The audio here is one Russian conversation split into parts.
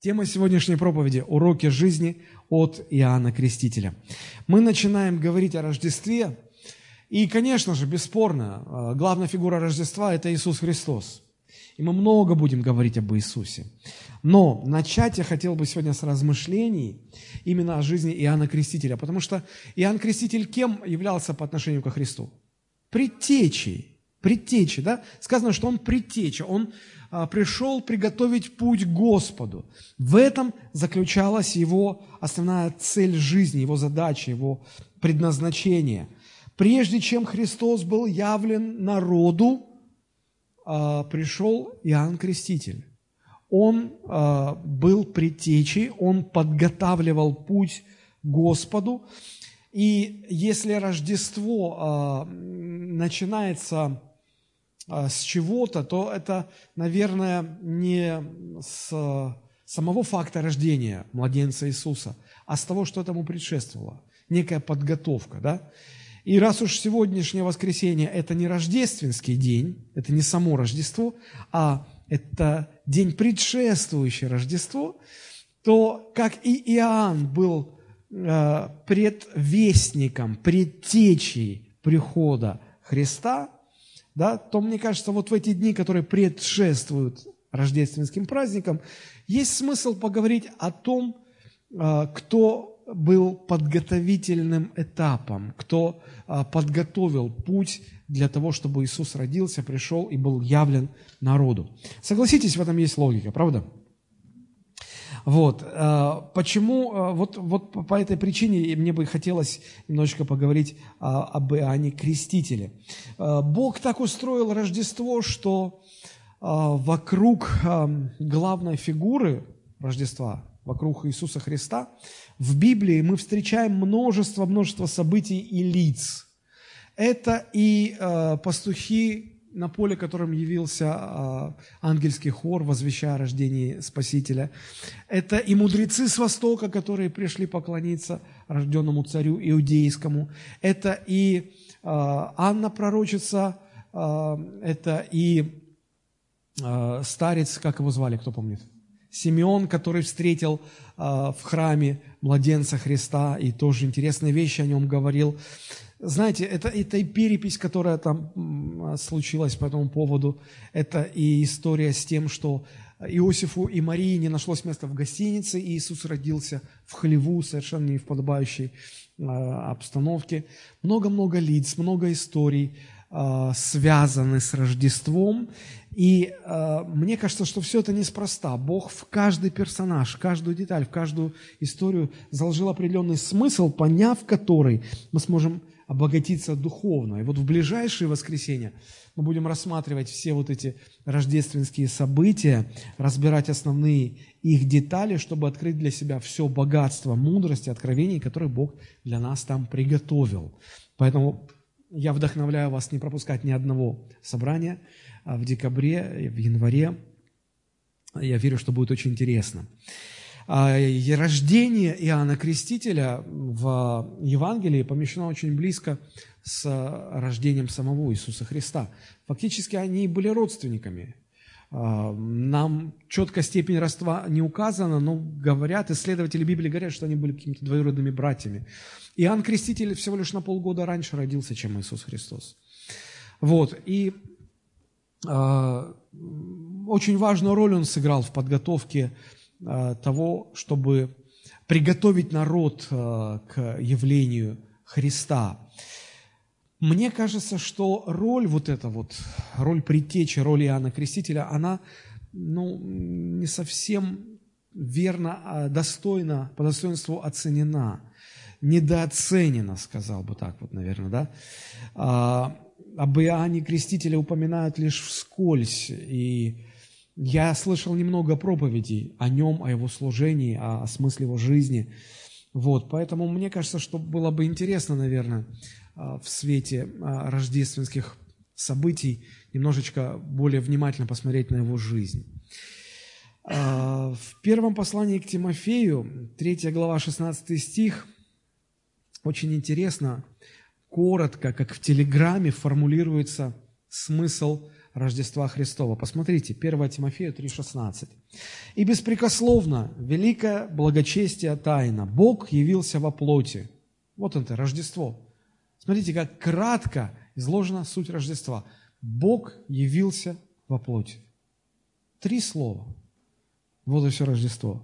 Тема сегодняшней проповеди – уроки жизни от Иоанна Крестителя. Мы начинаем говорить о Рождестве, и, конечно же, бесспорно, э, главная фигура Рождества – это Иисус Христос. И мы много будем говорить об Иисусе. Но начать я хотел бы сегодня с размышлений именно о жизни Иоанна Крестителя, потому что Иоанн Креститель кем являлся по отношению ко Христу? Предтечей. Предтечей, да? Сказано, что он предтеча, он пришел приготовить путь Господу. В этом заключалась его основная цель жизни, его задача, его предназначение. Прежде чем Христос был явлен народу, а, пришел Иоанн Креститель. Он а, был предтечей, он подготавливал путь Господу. И если Рождество начинается а, с чего-то, то это, наверное, не с самого факта рождения младенца Иисуса, а с того, что этому предшествовало. Некая подготовка, да? И раз уж сегодняшнее воскресенье – это не рождественский день, это не само Рождество, а это день, предшествующий Рождество, то, как и Иоанн был э, предвестником, предтечей прихода Христа – да, то мне кажется, вот в эти дни, которые предшествуют рождественским праздникам, есть смысл поговорить о том, а, кто был подготовительным этапом, кто а, подготовил путь для того, чтобы Иисус родился, пришел и был явлен народу. Согласитесь, в этом есть логика, правда? Вот. Э, почему, э, вот, вот по этой причине мне бы хотелось немножечко поговорить об Иоанне Крестителе. Э, Бог так устроил Рождество, что вокруг главной фигуры Рождества, вокруг Иисуса Христа, в Библии мы встречаем множество-множество событий и лиц. Это и пастухи на поле, которым явился а, ангельский хор, возвещая о рождении Спасителя. Это и мудрецы с Востока, которые пришли поклониться рожденному царю иудейскому. Это и а, Анна пророчица, а, это и старец, как его звали, кто помнит? Симеон, который встретил в храме младенца Христа и тоже интересные вещи о нем говорил. Знаете, это, это и перепись, которая там случилась по этому поводу, это и история с тем, что Иосифу и Марии не нашлось места в гостинице, и Иисус родился в хлеву, совершенно не в подобающей э, обстановке. Много-много лиц, много историй э, связаны с Рождеством, и э, мне кажется, что все это неспроста. Бог в каждый персонаж, в каждую деталь, в каждую историю заложил определенный смысл, поняв который мы сможем обогатиться духовно. И вот в ближайшие воскресенья мы будем рассматривать все вот эти рождественские события, разбирать основные их детали, чтобы открыть для себя все богатство мудрости, откровений, которые Бог для нас там приготовил. Поэтому я вдохновляю вас не пропускать ни одного собрания а в декабре, в январе. Я верю, что будет очень интересно. А, рождение Иоанна Крестителя в Евангелии помещено очень близко с рождением самого Иисуса Христа. Фактически они были родственниками. А, нам четко степень родства не указана, но говорят, исследователи Библии говорят, что они были какими-то двоюродными братьями. Иоанн Креститель всего лишь на полгода раньше родился, чем Иисус Христос. Вот, и э, очень важную роль он сыграл в подготовке Э, того, чтобы приготовить народ э, к явлению Христа. Мне кажется, что роль вот эта вот, роль предтечи, роль Иоанна Крестителя, она ну, не совсем верно, достойно, по достоинству оценена, недооценена, сказал бы так вот, наверное, да. А, об Иоанне Крестителе упоминают лишь вскользь, и я слышал немного проповедей о нем, о его служении, о смысле его жизни. Вот, поэтому мне кажется, что было бы интересно, наверное, а, в свете а, рождественских событий немножечко более внимательно посмотреть на его жизнь. А, в первом послании к Тимофею, 3 глава, 16 стих, очень интересно, коротко, как в телеграмме формулируется смысл Рождества Христова. Посмотрите, 1 Тимофею 3,16. «И беспрекословно, великое благочестие тайна, Бог явился во плоти». Вот это, Рождество. Смотрите, как кратко изложена суть Рождества. Бог явился во плоти. Три слова. Вот и все Рождество.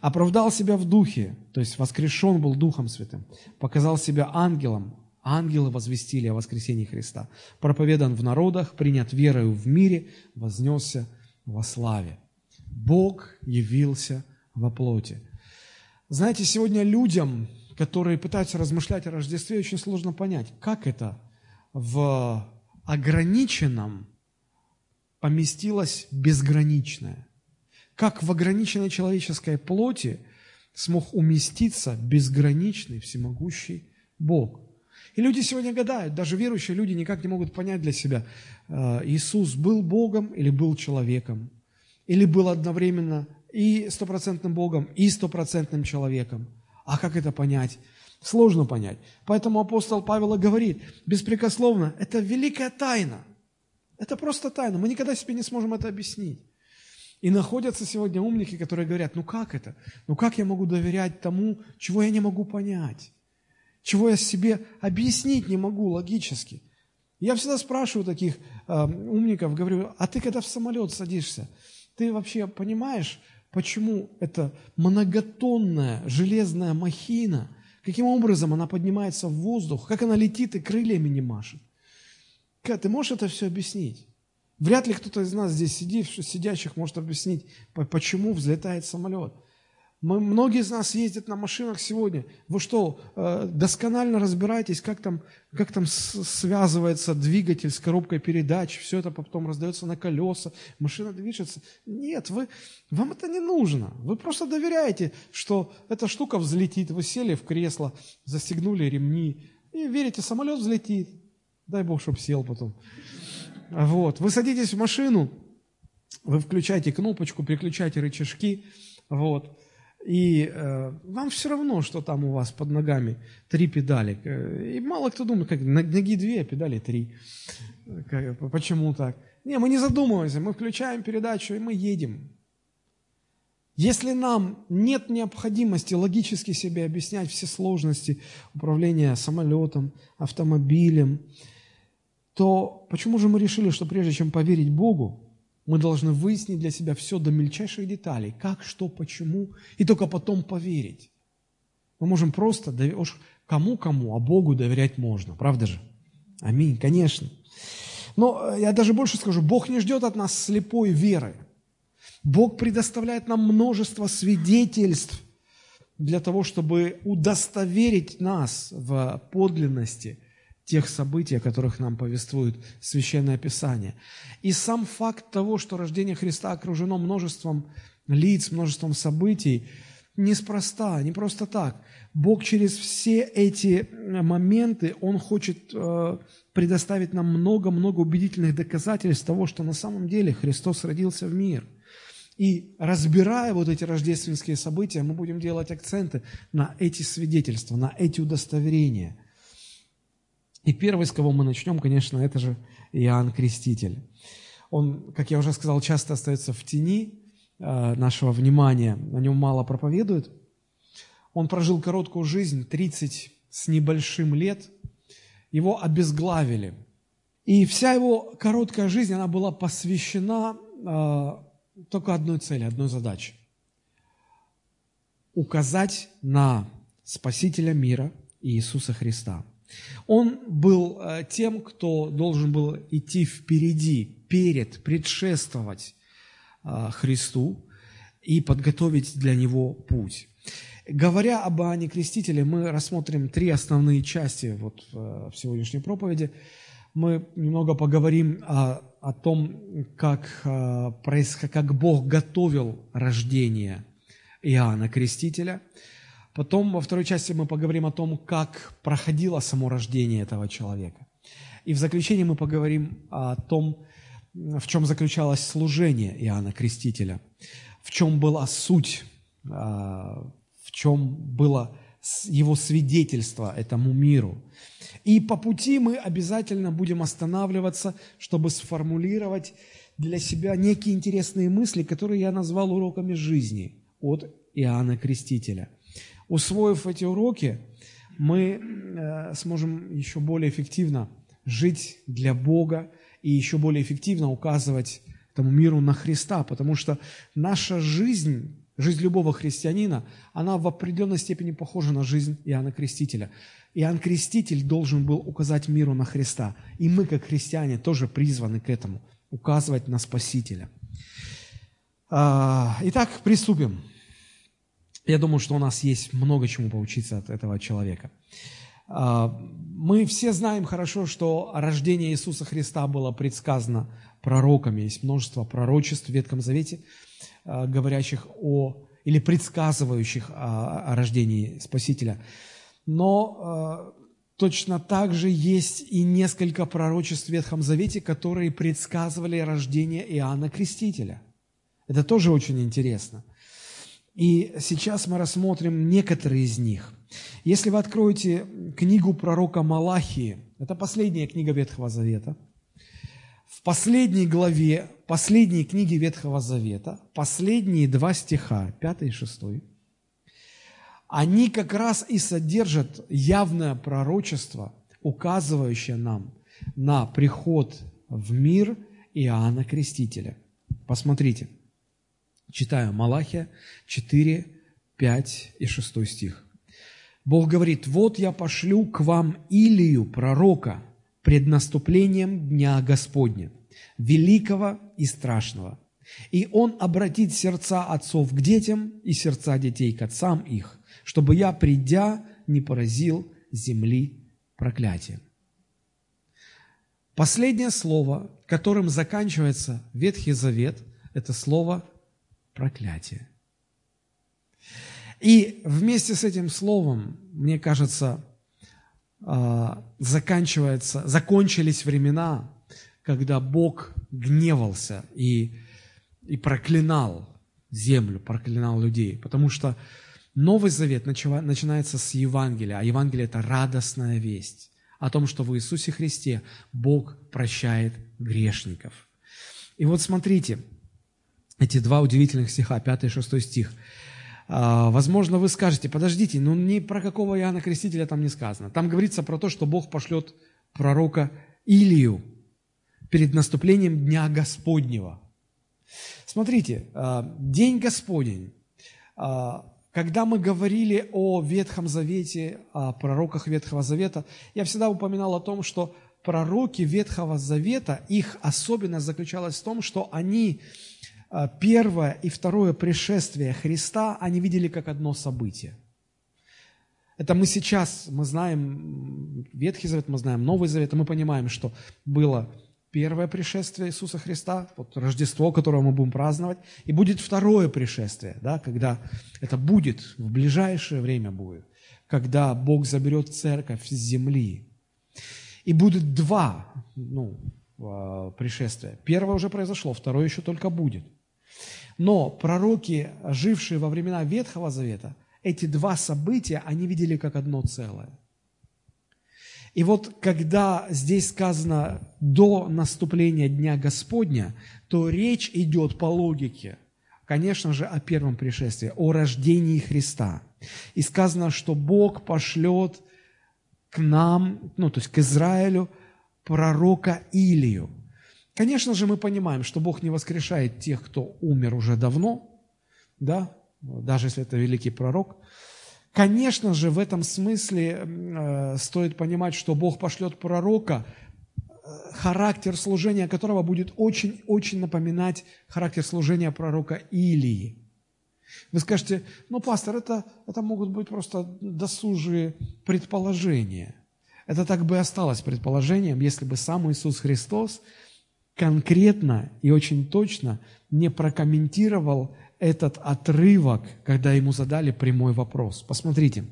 Оправдал себя в духе, то есть воскрешен был Духом Святым. Показал себя ангелом, ангелы возвестили о воскресении Христа. Проповедан в народах, принят верою в мире, вознесся во славе. Бог явился во плоти. Знаете, сегодня людям, которые пытаются размышлять о Рождестве, очень сложно понять, как это в ограниченном поместилось безграничное. Как в ограниченной человеческой плоти смог уместиться безграничный, всемогущий Бог. И люди сегодня гадают, даже верующие люди никак не могут понять для себя, э, Иисус был Богом или был человеком, или был одновременно и стопроцентным Богом, и стопроцентным человеком. А как это понять? Сложно понять. Поэтому апостол Павел говорит, беспрекословно, это великая тайна. Это просто тайна. Мы никогда себе не сможем это объяснить. И находятся сегодня умники, которые говорят, ну как это? Ну как я могу доверять тому, чего я не могу понять? Чего я себе объяснить не могу логически? Я всегда спрашиваю таких э, умников, говорю, а ты когда в самолет садишься, ты вообще понимаешь, почему эта многотонная железная махина, каким образом она поднимается в воздух, как она летит и крыльями не машет? Ты можешь это все объяснить? Вряд ли кто-то из нас здесь сидевших, сидящих может объяснить, почему взлетает самолет. Мы, многие из нас ездят на машинах сегодня. Вы что, э, досконально разбираетесь, как там, как там связывается двигатель с коробкой передач, все это потом раздается на колеса, машина движется. Нет, вы, вам это не нужно. Вы просто доверяете, что эта штука взлетит. Вы сели в кресло, застегнули ремни и верите, самолет взлетит. Дай Бог, чтобы сел потом. Вот. Вы садитесь в машину, вы включаете кнопочку, переключаете рычажки, вот, и э, вам все равно, что там у вас под ногами три педали. И мало кто думает, как ноги две, а педали три. Как, почему так? Не, мы не задумываемся, мы включаем передачу, и мы едем. Если нам нет необходимости логически себе объяснять все сложности управления самолетом, автомобилем, то почему же мы решили, что прежде чем поверить Богу, мы должны выяснить для себя все до мельчайших деталей, как, что, почему, и только потом поверить. Мы можем просто, уж кому-кому, а Богу доверять можно, правда же? Аминь, конечно. Но э, я даже больше скажу, Бог не ждет от нас слепой веры. Бог предоставляет нам множество свидетельств для того, чтобы удостоверить нас в подлинности тех событий, о которых нам повествует Священное Писание. И сам факт того, что рождение Христа окружено множеством лиц, множеством событий, неспроста, не просто так. Бог через все эти моменты, Он хочет э, предоставить нам много-много убедительных доказательств того, что на самом деле Христос родился в мир. И разбирая вот эти рождественские события, мы будем делать акценты на эти свидетельства, на эти удостоверения – и первый, с кого мы начнем, конечно, это же Иоанн Креститель. Он, как я уже сказал, часто остается в тени э, нашего внимания, о нем мало проповедуют. Он прожил короткую жизнь, 30 с небольшим лет. Его обезглавили. И вся его короткая жизнь, она была посвящена э, только одной цели, одной задаче. Указать на Спасителя мира Иисуса Христа – он был э, тем, кто должен был идти впереди, перед, предшествовать э, Христу и подготовить для Него путь. Говоря об Иоанне Крестителе, мы рассмотрим три основные части вот э, в сегодняшней проповеди. Мы немного поговорим о, о том, как, как Бог готовил рождение Иоанна Крестителя – Потом во второй части мы поговорим о том, как проходило само рождение этого человека. И в заключение мы поговорим о том, в чем заключалось служение Иоанна Крестителя, в чем была суть, а, в чем было его свидетельство этому миру. И по пути мы обязательно будем останавливаться, чтобы сформулировать для себя некие интересные мысли, которые я назвал уроками жизни от Иоанна Крестителя. Усвоив эти уроки, мы э, сможем еще более эффективно жить для Бога и еще более эффективно указывать этому миру на Христа, потому что наша жизнь, жизнь любого христианина, она в определенной степени похожа на жизнь Иоанна Крестителя. Иоанн Креститель должен был указать миру на Христа, и мы, как христиане, тоже призваны к этому, указывать на Спасителя. А, итак, приступим. Я думаю, что у нас есть много чему поучиться от этого человека. А, мы все знаем хорошо, что рождение Иисуса Христа было предсказано пророками. Есть множество пророчеств в Ветхом Завете, а, говорящих о или предсказывающих о, о рождении Спасителя. Но а, точно так же есть и несколько пророчеств в Ветхом Завете, которые предсказывали рождение Иоанна Крестителя. Это тоже очень интересно. И сейчас мы рассмотрим некоторые из них. Если вы откроете книгу пророка Малахии, это последняя книга Ветхого Завета, в последней главе, последней книги Ветхого Завета, последние два стиха, 5 и 6, они как раз и содержат явное пророчество, указывающее нам на приход в мир Иоанна Крестителя. Посмотрите – Читаю Малахия 4, 5 и 6 стих. Бог говорит, «Вот я пошлю к вам Илию, пророка, пред наступлением Дня Господня, великого и страшного. И он обратит сердца отцов к детям и сердца детей к отцам их, чтобы я, придя, не поразил земли проклятием». Последнее слово, которым заканчивается Ветхий Завет, это слово проклятие. И вместе с этим словом, мне кажется, а, заканчивается, закончились времена, когда Бог гневался и, и проклинал землю, проклинал людей. Потому что Новый Завет начинается с Евангелия, а Евангелие – это радостная весть о том, что в Иисусе Христе Бог прощает грешников. И вот смотрите – эти два удивительных стиха, 5 и 6 стих. А, возможно, вы скажете, подождите, ну ни про какого Иоанна Крестителя там не сказано. Там говорится про то, что Бог пошлет пророка Илию перед наступлением Дня Господнего. Смотрите, а, День Господень. А, когда мы говорили о Ветхом Завете, о пророках Ветхого Завета, я всегда упоминал о том, что пророки Ветхого Завета, их особенность заключалась в том, что они первое и второе пришествие Христа они видели как одно событие. Это мы сейчас, мы знаем Ветхий Завет, мы знаем Новый Завет, и мы понимаем, что было первое пришествие Иисуса Христа, вот Рождество, которое мы будем праздновать, и будет второе пришествие, да, когда это будет, в ближайшее время будет, когда Бог заберет церковь с земли. И будет два ну, а, пришествия. Первое уже произошло, второе еще только будет. Но пророки, жившие во времена Ветхого Завета, эти два события, они видели как одно целое. И вот когда здесь сказано «до наступления Дня Господня», то речь идет по логике, конечно же, о первом пришествии, о рождении Христа. И сказано, что Бог пошлет к нам, ну, то есть к Израилю, пророка Илию – Конечно же, мы понимаем, что Бог не воскрешает тех, кто умер уже давно, да, даже если это великий пророк. Конечно же, в этом смысле э, стоит понимать, что Бог пошлет пророка, э, характер служения которого будет очень-очень напоминать характер служения пророка Илии. Вы скажете, ну, пастор, это, это могут быть просто досужие предположения. Это так бы осталось предположением, если бы сам Иисус Христос – конкретно и очень точно не прокомментировал этот отрывок, когда ему задали прямой вопрос. Посмотрите.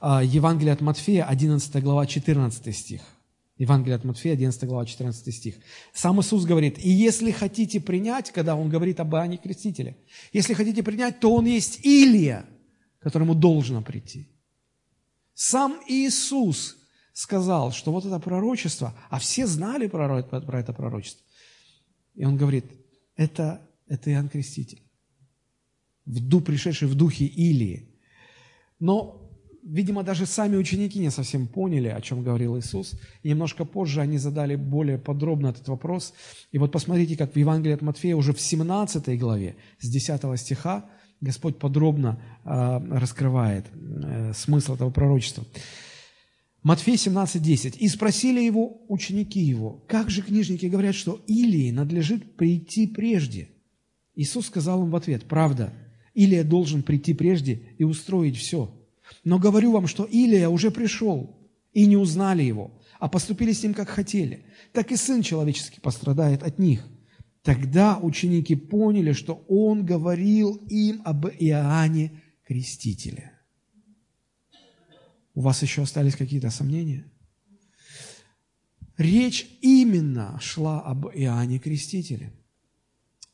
А, Евангелие от Матфея, 11 глава, 14 стих. Евангелие от Матфея, 11 глава, 14 стих. Сам Иисус говорит, и если хотите принять, когда Он говорит об Иоанне Крестителе, если хотите принять, то Он есть Илия, которому должно прийти. Сам Иисус сказал, что вот это пророчество, а все знали про, про это пророчество. И он говорит, это, это Иоанн Креститель, в, пришедший в духе Илии. Но видимо, даже сами ученики не совсем поняли, о чем говорил Иисус. И немножко позже они задали более подробно этот вопрос. И вот посмотрите, как в Евангелии от Матфея уже в 17 главе, с 10 стиха, Господь подробно э, раскрывает э, смысл этого пророчества. Матфей 17:10. «И спросили его ученики его, как же книжники говорят, что Илии надлежит прийти прежде?» Иисус сказал им в ответ, «Правда, Илия должен прийти прежде и устроить все. Но говорю вам, что Илия уже пришел, и не узнали его, а поступили с ним, как хотели. Так и Сын Человеческий пострадает от них. Тогда ученики поняли, что Он говорил им об Иоанне Крестителе. У вас еще остались какие-то сомнения? Речь именно шла об Иоанне Крестителе.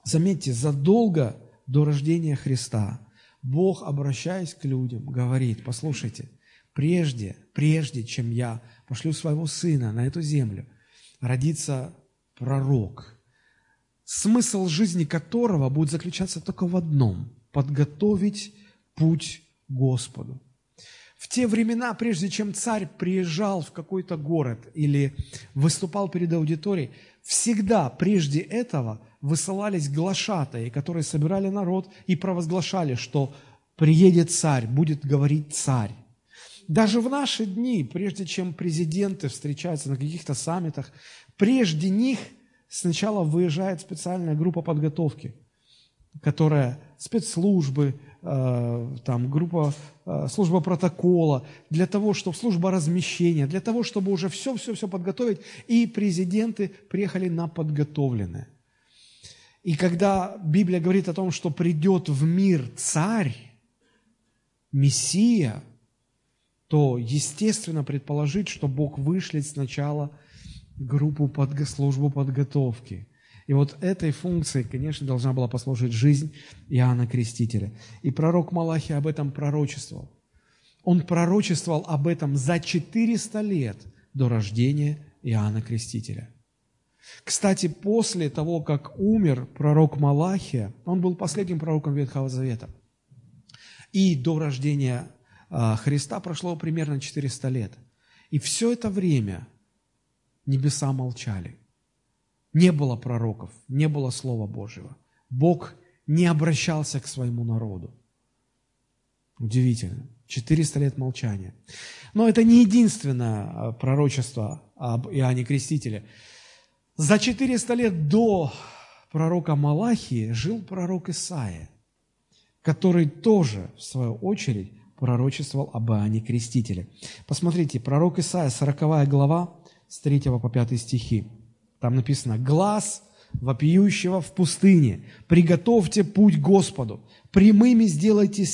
Заметьте, задолго до рождения Христа Бог, обращаясь к людям, говорит, послушайте, прежде, прежде чем я пошлю своего сына на эту землю, родится пророк, смысл жизни которого будет заключаться только в одном – подготовить путь Господу. В те времена, прежде чем царь приезжал в какой-то город или выступал перед аудиторией, всегда прежде этого высылались глашатаи, которые собирали народ и провозглашали, что приедет царь, будет говорить царь. Даже в наши дни, прежде чем президенты встречаются на каких-то саммитах, прежде них сначала выезжает специальная группа подготовки, которая спецслужбы, там, группа, э, служба протокола, для того, чтобы служба размещения, для того, чтобы уже все-все-все подготовить, и президенты приехали на подготовленное. И когда Библия говорит о том, что придет в мир царь, Мессия, то естественно предположить, что Бог вышлет сначала группу под службу подготовки. И вот этой функцией, конечно, должна была послужить жизнь Иоанна Крестителя. И пророк Малахий об этом пророчествовал. Он пророчествовал об этом за 400 лет до рождения Иоанна Крестителя – кстати, после того, как умер пророк Малахия, он был последним пророком Ветхого Завета. И до рождения а, Христа прошло примерно 400 лет. И все это время небеса молчали. Не было пророков, не было Слова Божьего. Бог не обращался к своему народу. Удивительно. 400 лет молчания. Но это не единственное а, пророчество об Иоанне Крестителе. За 400 лет до пророка Малахии жил пророк Исаия, который тоже, в свою очередь, пророчествовал об Иоанне Крестителе. Посмотрите, пророк Исаия, 40 глава, с 3 по 5 стихи. Там написано «Глаз вопиющего в пустыне, приготовьте путь Господу, прямыми сделайте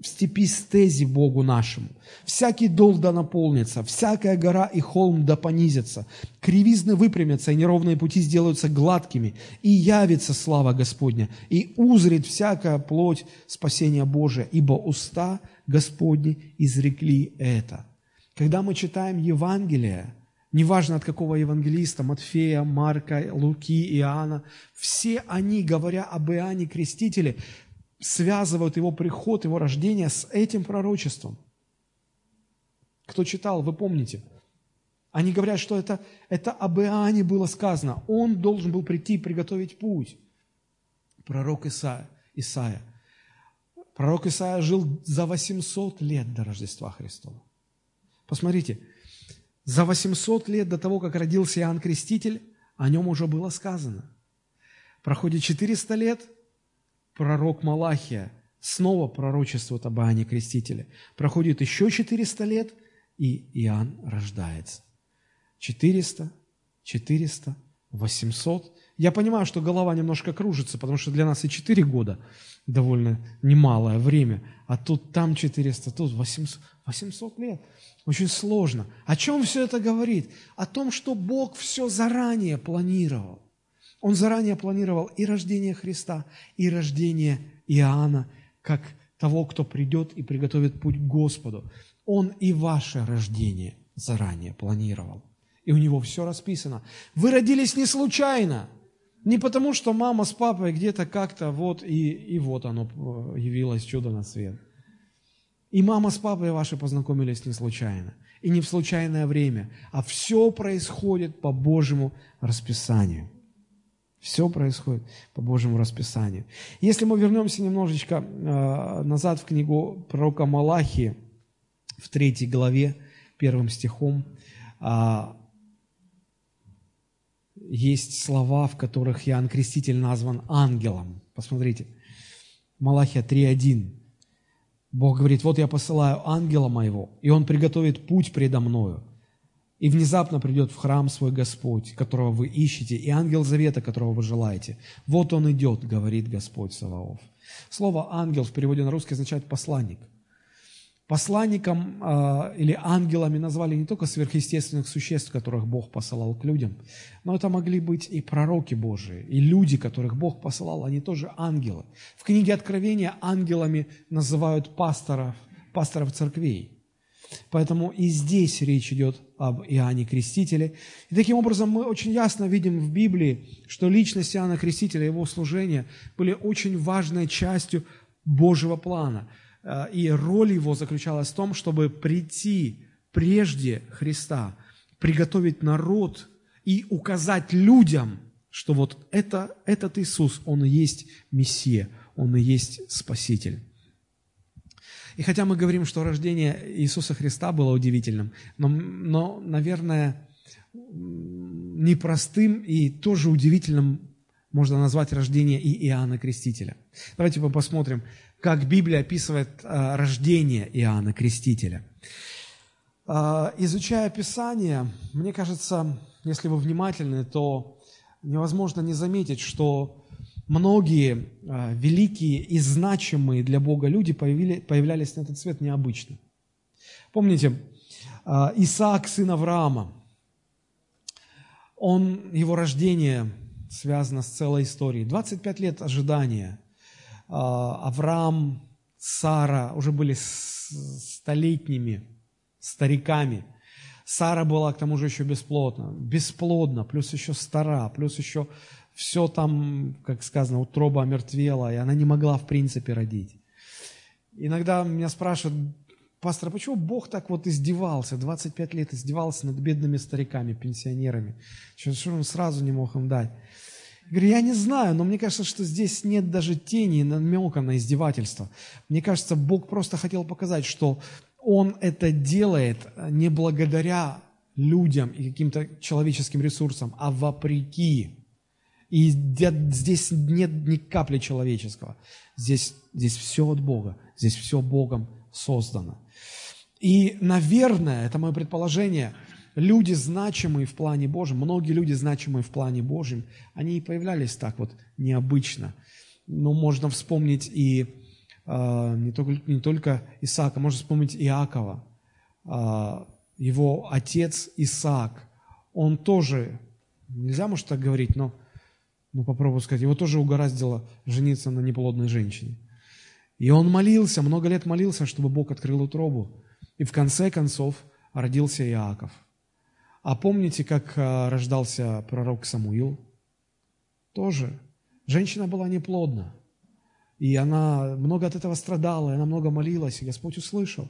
в степи стези Богу нашему. Всякий дол да наполнится, всякая гора и холм да понизится, кривизны выпрямятся, и неровные пути сделаются гладкими, и явится слава Господня, и узрит всякая плоть спасения Божия, ибо уста Господни изрекли это». Когда мы читаем Евангелие, неважно от какого евангелиста, Матфея, Марка, Луки, Иоанна, все они, говоря об Иоанне Крестителе, связывают его приход, его рождение с этим пророчеством. Кто читал, вы помните. Они говорят, что это, это об Иоанне было сказано. Он должен был прийти и приготовить путь. Пророк Исаия. Исаия. Пророк Исаия жил за 800 лет до Рождества Христова. Посмотрите, за 800 лет до того, как родился Иоанн Креститель, о нем уже было сказано. Проходит 400 лет – пророк Малахия снова пророчествует об Иоанне Крестителе. Проходит еще 400 лет, и Иоанн рождается. 400, 400, 800. Я понимаю, что голова немножко кружится, потому что для нас и 4 года довольно немалое время, а тут там 400, тут 800, 800 лет. Очень сложно. О чем все это говорит? О том, что Бог все заранее планировал. Он заранее планировал и рождение Христа, и рождение Иоанна, как того, кто придет и приготовит путь к Господу. Он и ваше рождение заранее планировал. И у него все расписано. Вы родились не случайно. Не потому, что мама с папой где-то как-то вот, и, и вот оно э, явилось чудо на свет. И мама с папой ваши познакомились не случайно. И не в случайное время. А все происходит по Божьему расписанию. Все происходит по Божьему расписанию. Если мы вернемся немножечко э, назад в книгу пророка Малахии, в третьей главе, первым стихом, э, есть слова, в которых Иоанн Креститель назван ангелом. Посмотрите, Малахия 3.1. Бог говорит, вот я посылаю ангела моего, и он приготовит путь предо мною. И внезапно придет в храм свой Господь, которого вы ищете, и ангел завета, которого вы желаете. Вот он идет, говорит Господь Саваоф. Слово «ангел» в переводе на русский означает «посланник». Посланником э, или ангелами назвали не только сверхъестественных существ, которых Бог посылал к людям, но это могли быть и пророки Божии, и люди, которых Бог посылал, они тоже ангелы. В книге Откровения ангелами называют пасторов, пасторов церквей – Поэтому и здесь речь идет об Иоанне Крестителе. И таким образом мы очень ясно видим в Библии, что личность Иоанна Крестителя, его служение были очень важной частью Божьего плана. Э, и роль его заключалась в том, чтобы прийти прежде Христа, приготовить народ и указать людям, что вот это, этот Иисус, Он и есть Мессия, Он и есть Спаситель. И хотя мы говорим, что рождение Иисуса Христа было удивительным, но, но наверное, непростым и тоже удивительным можно назвать рождение и Иоанна Крестителя. Давайте мы посмотрим, как Библия описывает а, рождение Иоанна Крестителя. А, изучая Писание, мне кажется, если вы внимательны, то невозможно не заметить, что многие а, великие и значимые для Бога люди появлялись на этот свет необычно. Помните, Исаак, сын Авраама, он, его рождение связано с целой историей. 25 лет ожидания. А, Авраам, Сара уже были столетними стариками. Сара была, к тому же, еще бесплодна. Бесплодна, плюс еще стара, плюс еще все там, как сказано, утроба омертвела, и она не могла в принципе родить. Иногда меня спрашивают, пастор, а почему Бог так вот издевался, 25 лет издевался над бедными стариками, пенсионерами? Что он сразу не мог им дать? Говорю, я не знаю, но мне кажется, что здесь нет даже тени намека на издевательство. Мне кажется, Бог просто хотел показать, что Он это делает не благодаря людям и каким-то человеческим ресурсам, а вопреки и здесь нет ни капли человеческого. Здесь, здесь все от Бога. Здесь все Богом создано. И, наверное, это мое предположение, люди, значимые в плане Божьем, многие люди, значимые в плане Божьем, они и появлялись так вот необычно. Но можно вспомнить и э, не, только, не только Исаака, можно вспомнить Иакова. Э, его отец Исаак, он тоже, нельзя, может, так говорить, но ну попробую сказать, его тоже угораздило жениться на неплодной женщине. И он молился, много лет молился, чтобы Бог открыл утробу. И в конце концов родился Иаков. А помните, как а, рождался пророк Самуил? Тоже. Женщина была неплодна. И она много от этого страдала, и она много молилась, и Господь услышал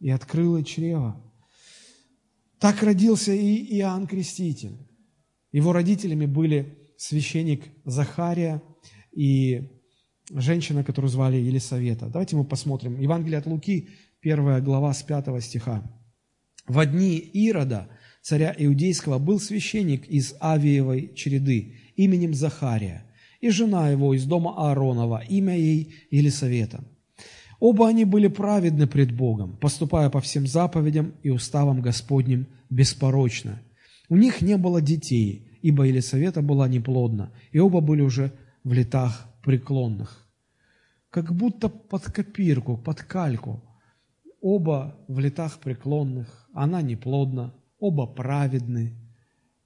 и открыл ей чрево. Так родился и Иоанн Креститель. Его родителями были священник Захария и женщина, которую звали Елисавета. Давайте мы посмотрим. Евангелие от Луки, первая глава с 5 стиха. «В дни Ирода, царя Иудейского, был священник из Авиевой череды именем Захария, и жена его из дома Ааронова, имя ей Елисавета. Оба они были праведны пред Богом, поступая по всем заповедям и уставам Господним беспорочно. У них не было детей, ибо Елисавета была неплодна, и оба были уже в летах преклонных. Как будто под копирку, под кальку. Оба в летах преклонных, она неплодна, оба праведны.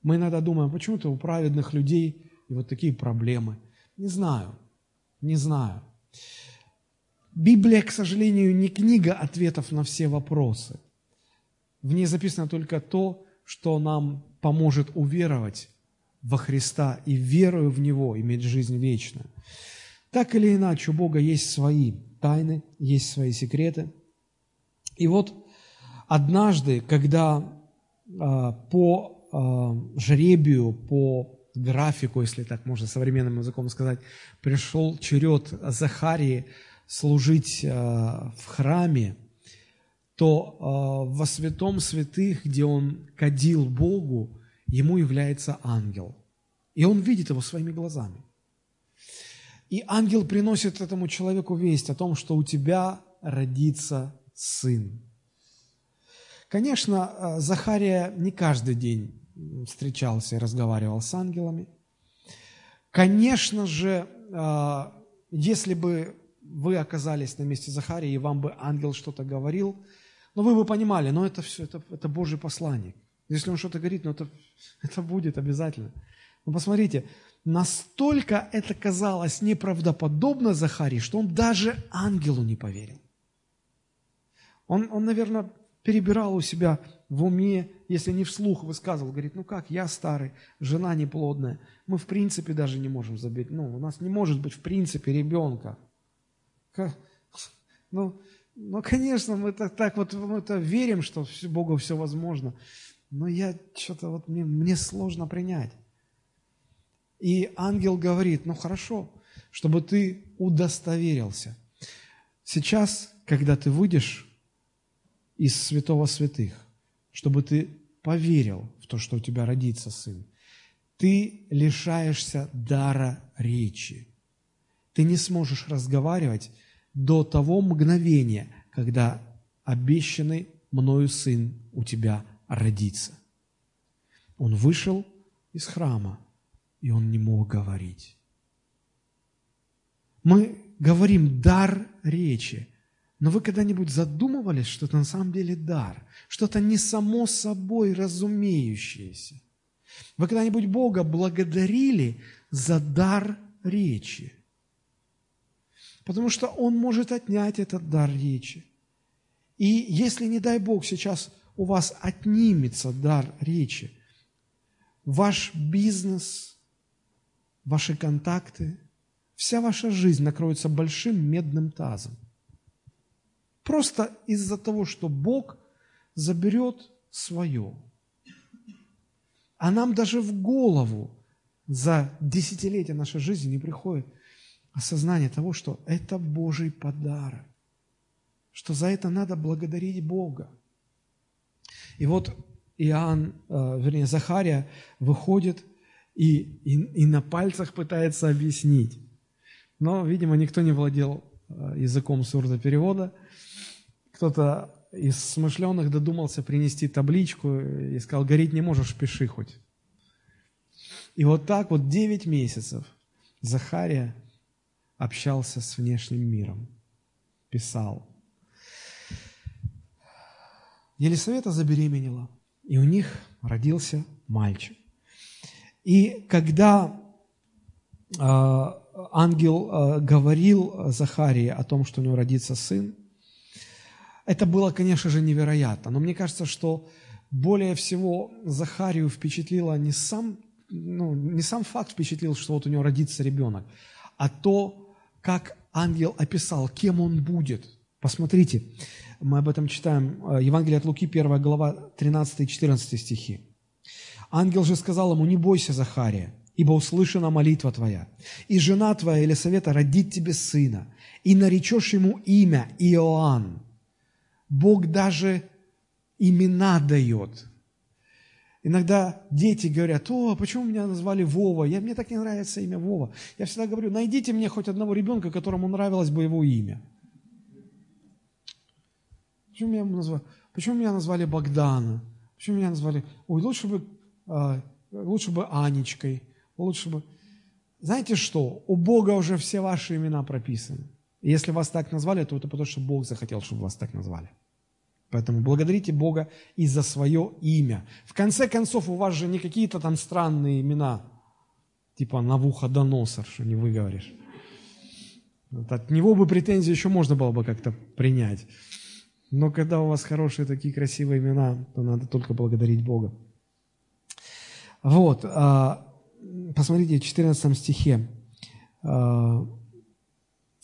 Мы иногда думаем, почему-то у праведных людей и вот такие проблемы. Не знаю, не знаю. Библия, к сожалению, не книга ответов на все вопросы. В ней записано только то, что нам поможет уверовать во Христа и верою в Него иметь жизнь вечную. Так или иначе, у Бога есть свои тайны, есть свои секреты. И вот однажды, когда по а, жребию, по графику, если так можно современным языком сказать, пришел черед Захарии служить а, в храме, то во святом святых, где он кадил Богу, ему является ангел. И он видит его своими глазами. И ангел приносит этому человеку весть о том, что у тебя родится сын. Конечно, э, Захария не каждый день встречался и разговаривал с ангелами. Конечно же, э, если бы вы оказались на месте Захарии, и вам бы ангел что-то говорил, ну, вы бы понимали, но это все, это, это Божий посланник. Если он что-то говорит, ну, это, это будет обязательно. Но посмотрите, настолько это казалось неправдоподобно Захарии, что он даже ангелу не поверил. Он, он, наверное, перебирал у себя в уме, если не вслух высказывал, говорит, ну как, я старый, жена неплодная, мы в принципе даже не можем забить, ну, у нас не может быть в принципе ребенка. Ну, ну, конечно, мы так, так вот мы это верим, что Богу все возможно, но я что-то вот, мне, мне сложно принять. И ангел говорит, ну хорошо, чтобы ты удостоверился. Сейчас, когда ты выйдешь из святого святых, чтобы ты поверил в то, что у тебя родится сын. Ты лишаешься дара речи. Ты не сможешь разговаривать до того мгновения, когда обещанный мною сын у тебя родится. Он вышел из храма, и он не мог говорить. Мы говорим дар речи. Но вы когда-нибудь задумывались, что это на самом деле дар, что-то не само собой разумеющееся? Вы когда-нибудь Бога благодарили за дар речи? Потому что Он может отнять этот дар речи. И если, не дай Бог, сейчас у вас отнимется дар речи, ваш бизнес, ваши контакты, вся ваша жизнь накроется большим медным тазом. Просто из-за того, что Бог заберет свое. А нам даже в голову за десятилетия нашей жизни не приходит осознание того, что это Божий подарок, что за это надо благодарить Бога. И вот Иоанн, э, вернее, Захария выходит и, и, и на пальцах пытается объяснить. Но, видимо, никто не владел э, языком сурдоперевода, кто-то из смышленных додумался принести табличку и сказал, гореть не можешь, пиши хоть. И вот так вот 9 месяцев Захария общался с внешним миром, писал. Елисавета забеременела, и у них родился мальчик. И когда э, ангел э, говорил Захарии о том, что у него родится сын, это было, конечно же, невероятно, но мне кажется, что более всего Захарию впечатлило не сам, ну, не сам факт впечатлил, что вот у него родится ребенок, а то, как ангел описал, кем он будет. Посмотрите, мы об этом читаем, э, Евангелие от Луки, 1 глава, 13 и 14 стихи. Ангел же сказал ему, не бойся, Захария, ибо услышана молитва твоя, и жена твоя Елисавета родит тебе сына, и наречешь ему имя Иоанн, Бог даже имена дает. Иногда дети говорят, о, почему меня назвали Вова? Я, мне так не нравится имя Вова. Я всегда говорю, найдите мне хоть одного ребенка, которому нравилось бы его имя. Почему меня назвали, почему меня назвали Богдана? Почему меня назвали, ой, лучше бы, э, лучше бы Анечкой, лучше бы... Знаете что? У Бога уже все ваши имена прописаны. Если вас так назвали, то это потому, что Бог захотел, чтобы вас так назвали. Поэтому благодарите Бога и за свое имя. В конце концов, у вас же не какие-то там странные имена, типа Навуходоносор, что не выговоришь. Вот от него бы претензии еще можно было бы как-то принять. Но когда у вас хорошие такие красивые имена, то надо только благодарить Бога. Вот, а, посмотрите, в 14 стихе, а,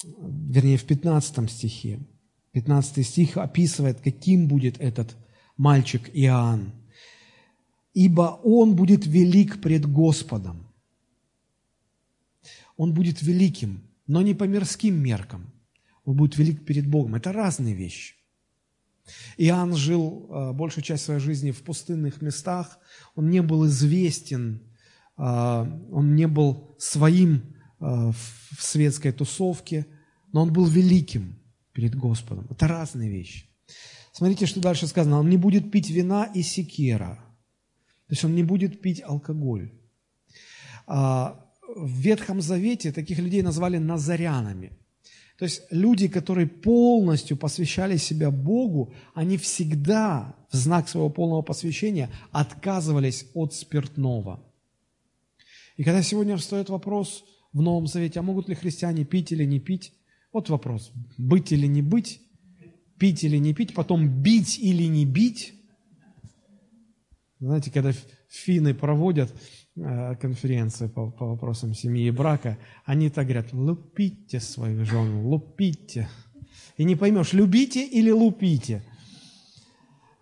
вернее, в 15 стихе. 15 стих описывает, каким будет этот мальчик Иоанн. «Ибо он будет велик пред Господом». Он будет великим, но не по мирским меркам. Он будет велик перед Богом. Это разные вещи. Иоанн жил э, большую часть своей жизни в пустынных местах. Он не был известен, э, он не был своим в светской тусовке, но он был великим перед Господом. Это разные вещи. Смотрите, что дальше сказано. Он не будет пить вина и секера. То есть он не будет пить алкоголь. А, в Ветхом Завете таких людей назвали назарянами. То есть люди, которые полностью посвящали себя Богу, они всегда в знак своего полного посвящения отказывались от спиртного. И когда сегодня встает вопрос в Новом Завете, а могут ли христиане пить или не пить, вот вопрос, быть или не быть, пить или не пить, потом бить или не бить. Знаете, когда финны проводят Э, конференции по, по вопросам семьи и брака, они так говорят, лупите свою жену, лупите. И не поймешь, любите или лупите.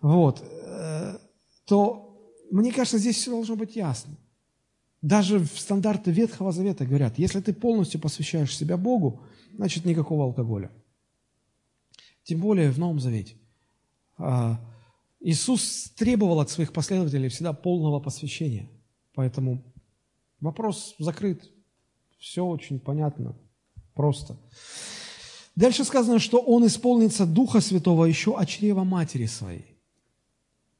Вот. Э, то, мне кажется, здесь все должно быть ясно. Даже в стандарты Ветхого Завета говорят, если ты полностью посвящаешь себя Богу, значит никакого алкоголя. Тем более в Новом Завете. А, Иисус требовал от своих последователей всегда полного посвящения – Поэтому вопрос закрыт. Все очень понятно, просто. Дальше сказано, что он исполнится Духа Святого еще от чрева матери своей.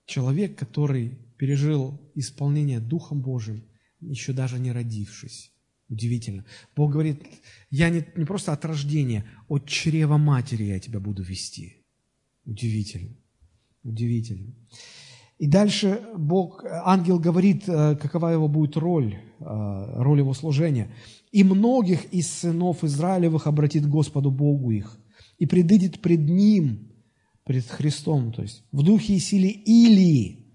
Человек, который пережил исполнение Духом Божьим, еще даже не родившись. Удивительно. Бог говорит, я не, не просто от рождения, от чрева матери я тебя буду вести. Удивительно. Удивительно. И дальше Бог, ангел говорит, э, какова его будет роль, э, роль его служения. «И многих из сынов Израилевых обратит Господу Богу их, и предыдет пред Ним, пред Христом, то есть в духе и силе Илии,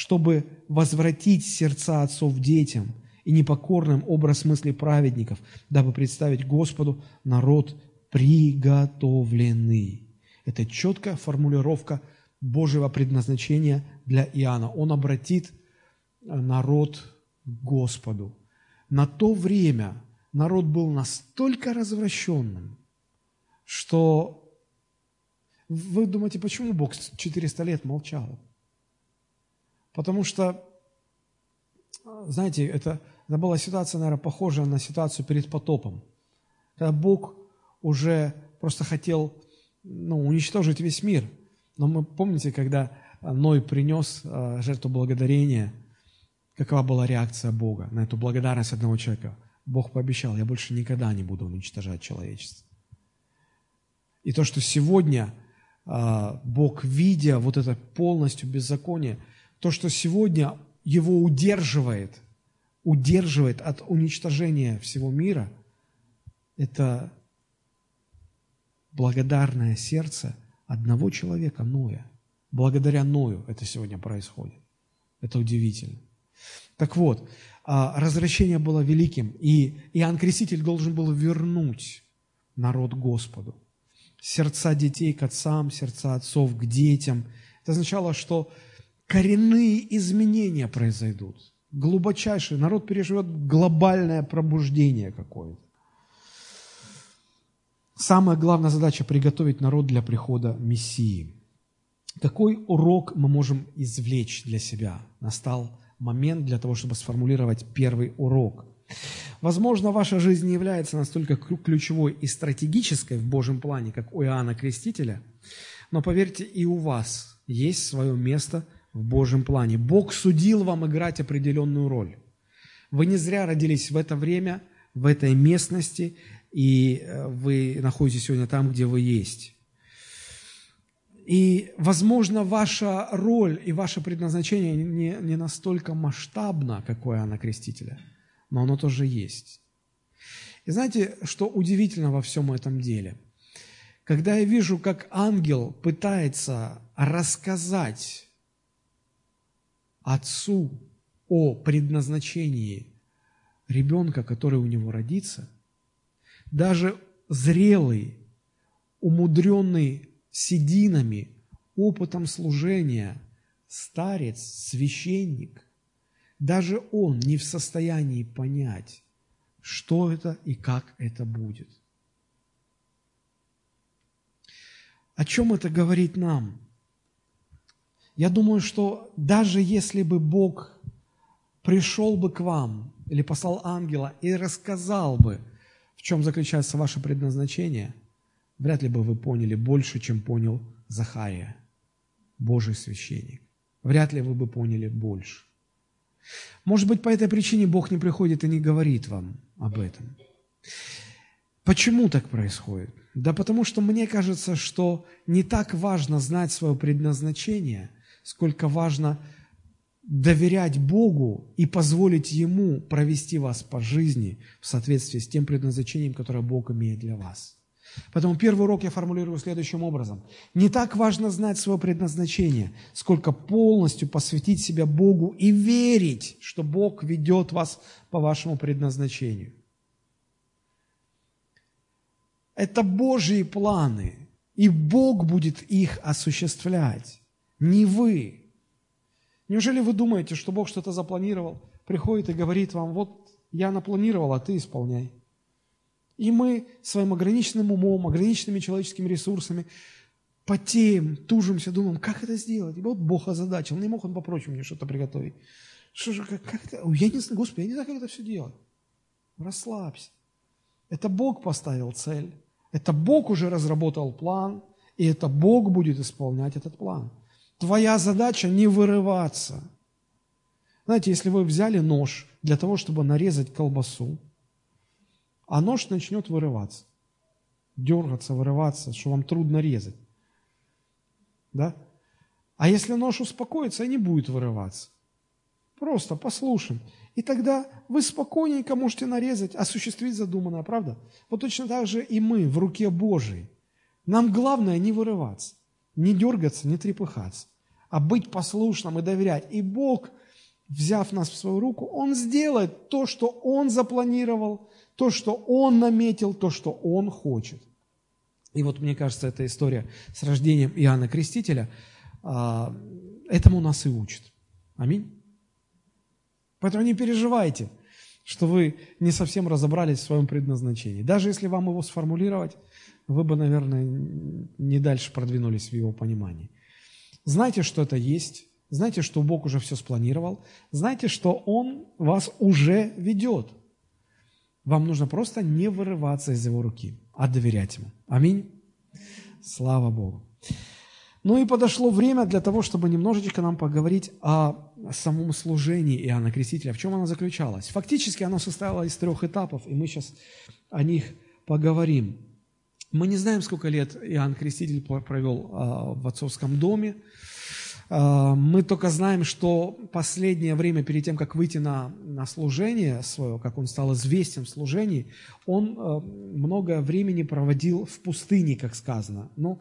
чтобы возвратить сердца отцов детям и непокорным образ мыслей праведников, дабы представить Господу народ приготовленный». Это четкая формулировка – Божьего предназначения для Иоанна. Он обратит э, народ к Господу. На то время народ был настолько развращенным, что вы думаете, почему Бог 400 лет молчал? Потому что, знаете, это, это была ситуация, наверное, похожая на ситуацию перед потопом. Когда Бог уже просто хотел ну, уничтожить весь мир – но мы помните, когда Ной принес а, жертву благодарения, какова была реакция Бога на эту благодарность одного человека? Бог пообещал, я больше никогда не буду уничтожать человечество. И то, что сегодня а, Бог, видя вот это полностью беззаконие, то, что сегодня его удерживает, удерживает от уничтожения всего мира, это благодарное сердце – одного человека, Ноя. Благодаря Ною это сегодня происходит. Это удивительно. Так вот, а, развращение было великим, и Иоанн Креститель должен был вернуть народ Господу. Сердца детей к отцам, сердца отцов к детям. Это означало, что коренные изменения произойдут. Глубочайший народ переживет глобальное пробуждение какое-то. Самая главная задача – приготовить народ для прихода Мессии. Какой урок мы можем извлечь для себя? Настал момент для того, чтобы сформулировать первый урок. Возможно, ваша жизнь не является настолько ключевой и стратегической в Божьем плане, как у Иоанна Крестителя, но поверьте, и у вас есть свое место в Божьем плане. Бог судил вам играть определенную роль. Вы не зря родились в это время, в этой местности, и э, вы находитесь сегодня там, где вы есть. И, возможно, ваша роль и ваше предназначение не, не настолько масштабно, как у Иоанна Крестителя, но оно тоже есть. И знаете, что удивительно во всем этом деле? Когда я вижу, как ангел пытается рассказать отцу о предназначении ребенка, который у него родится, даже зрелый, умудренный сединами, опытом служения, старец, священник, даже он не в состоянии понять, что это и как это будет. О чем это говорит нам? Я думаю, что даже если бы Бог пришел бы к вам или послал ангела и рассказал бы, в чем заключается ваше предназначение, вряд ли бы вы поняли больше, чем понял Захария, Божий священник. Вряд ли вы бы поняли больше. Может быть, по этой причине Бог не приходит и не говорит вам об этом. Почему так происходит? Да потому что мне кажется, что не так важно знать свое предназначение, сколько важно доверять Богу и позволить Ему провести вас по жизни в соответствии с тем предназначением, которое Бог имеет для вас. Поэтому первый урок я формулирую следующим образом. Не так важно знать свое предназначение, сколько полностью посвятить себя Богу и верить, что Бог ведет вас по вашему предназначению. Это Божьи планы, и Бог будет их осуществлять, не вы. Неужели вы думаете, что Бог что-то запланировал, приходит и говорит вам, вот я напланировал, а ты исполняй. И мы своим ограниченным умом, ограниченными человеческими ресурсами потеем, тужимся, думаем, как это сделать? И вот Бог озадачил, не мог Он по-прочему мне что-то приготовить. Что же, как, как это? Я не знаю, Господи, я не знаю, как это все делать. Расслабься. Это Бог поставил цель. Это Бог уже разработал план, и это Бог будет исполнять этот план. Твоя задача не вырываться. Знаете, если вы взяли нож для того, чтобы нарезать колбасу, а нож начнет вырываться, дергаться, вырываться, что вам трудно резать. Да? А если нож успокоится, и не будет вырываться. Просто послушаем. И тогда вы спокойненько можете нарезать, осуществить задуманное, правда? Вот точно так же и мы в руке Божией. Нам главное не вырываться, не дергаться, не трепыхаться, а быть послушным и доверять. И Бог, взяв нас в свою руку, Он сделает то, что Он запланировал, то, что Он наметил, то, что Он хочет. И вот мне кажется, эта история с рождением Иоанна Крестителя а, этому нас и учит. Аминь. Поэтому не переживайте, что вы не совсем разобрались в своем предназначении. Даже если вам его сформулировать, вы бы, наверное, не дальше продвинулись в его понимании. Знайте, что это есть, знайте, что Бог уже все спланировал, знайте, что Он вас уже ведет – вам нужно просто не вырываться из его руки, а доверять ему. Аминь. Слава Богу. Ну и подошло время для того, чтобы немножечко нам поговорить о самом служении Иоанна Крестителя. В чем оно заключалось? Фактически оно состояло из трех этапов, и мы сейчас о них поговорим. Мы не знаем, сколько лет Иоанн Креститель провел а, в отцовском доме. А, мы только знаем, что последнее время, перед тем, как выйти на, на служение свое, как он стал известен в служении, он а, много времени проводил в пустыне, как сказано. Но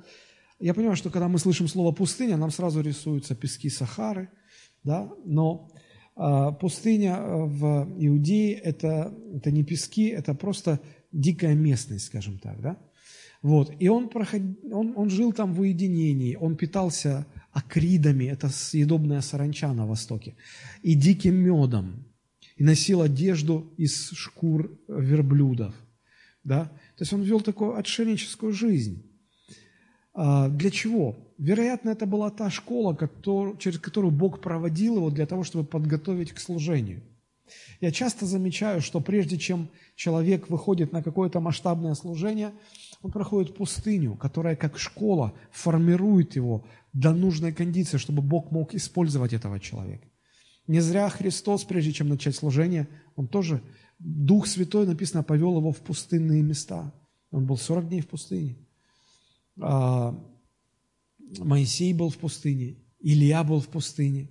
я понимаю, что когда мы слышим слово «пустыня», нам сразу рисуются пески Сахары, да? но пустыня в Иудее это, – это не пески, это просто дикая местность, скажем так. Да? Вот. И он, проход... он, он жил там в уединении, он питался акридами, это съедобная саранча на Востоке, и диким медом, и носил одежду из шкур верблюдов. Да? То есть он вел такую отшельническую жизнь. А, для чего? Вероятно, это была та школа, который, через которую Бог проводил его для того, чтобы подготовить к служению. Я часто замечаю, что прежде чем человек выходит на какое-то масштабное служение, он проходит пустыню, которая как школа формирует его до нужной кондиции, чтобы Бог мог использовать этого человека. Не зря Христос, прежде чем начать служение, Он тоже, Дух Святой, написано, повел его в пустынные места. Он был 40 дней в пустыне. А, Моисей был в пустыне, Илья был в пустыне.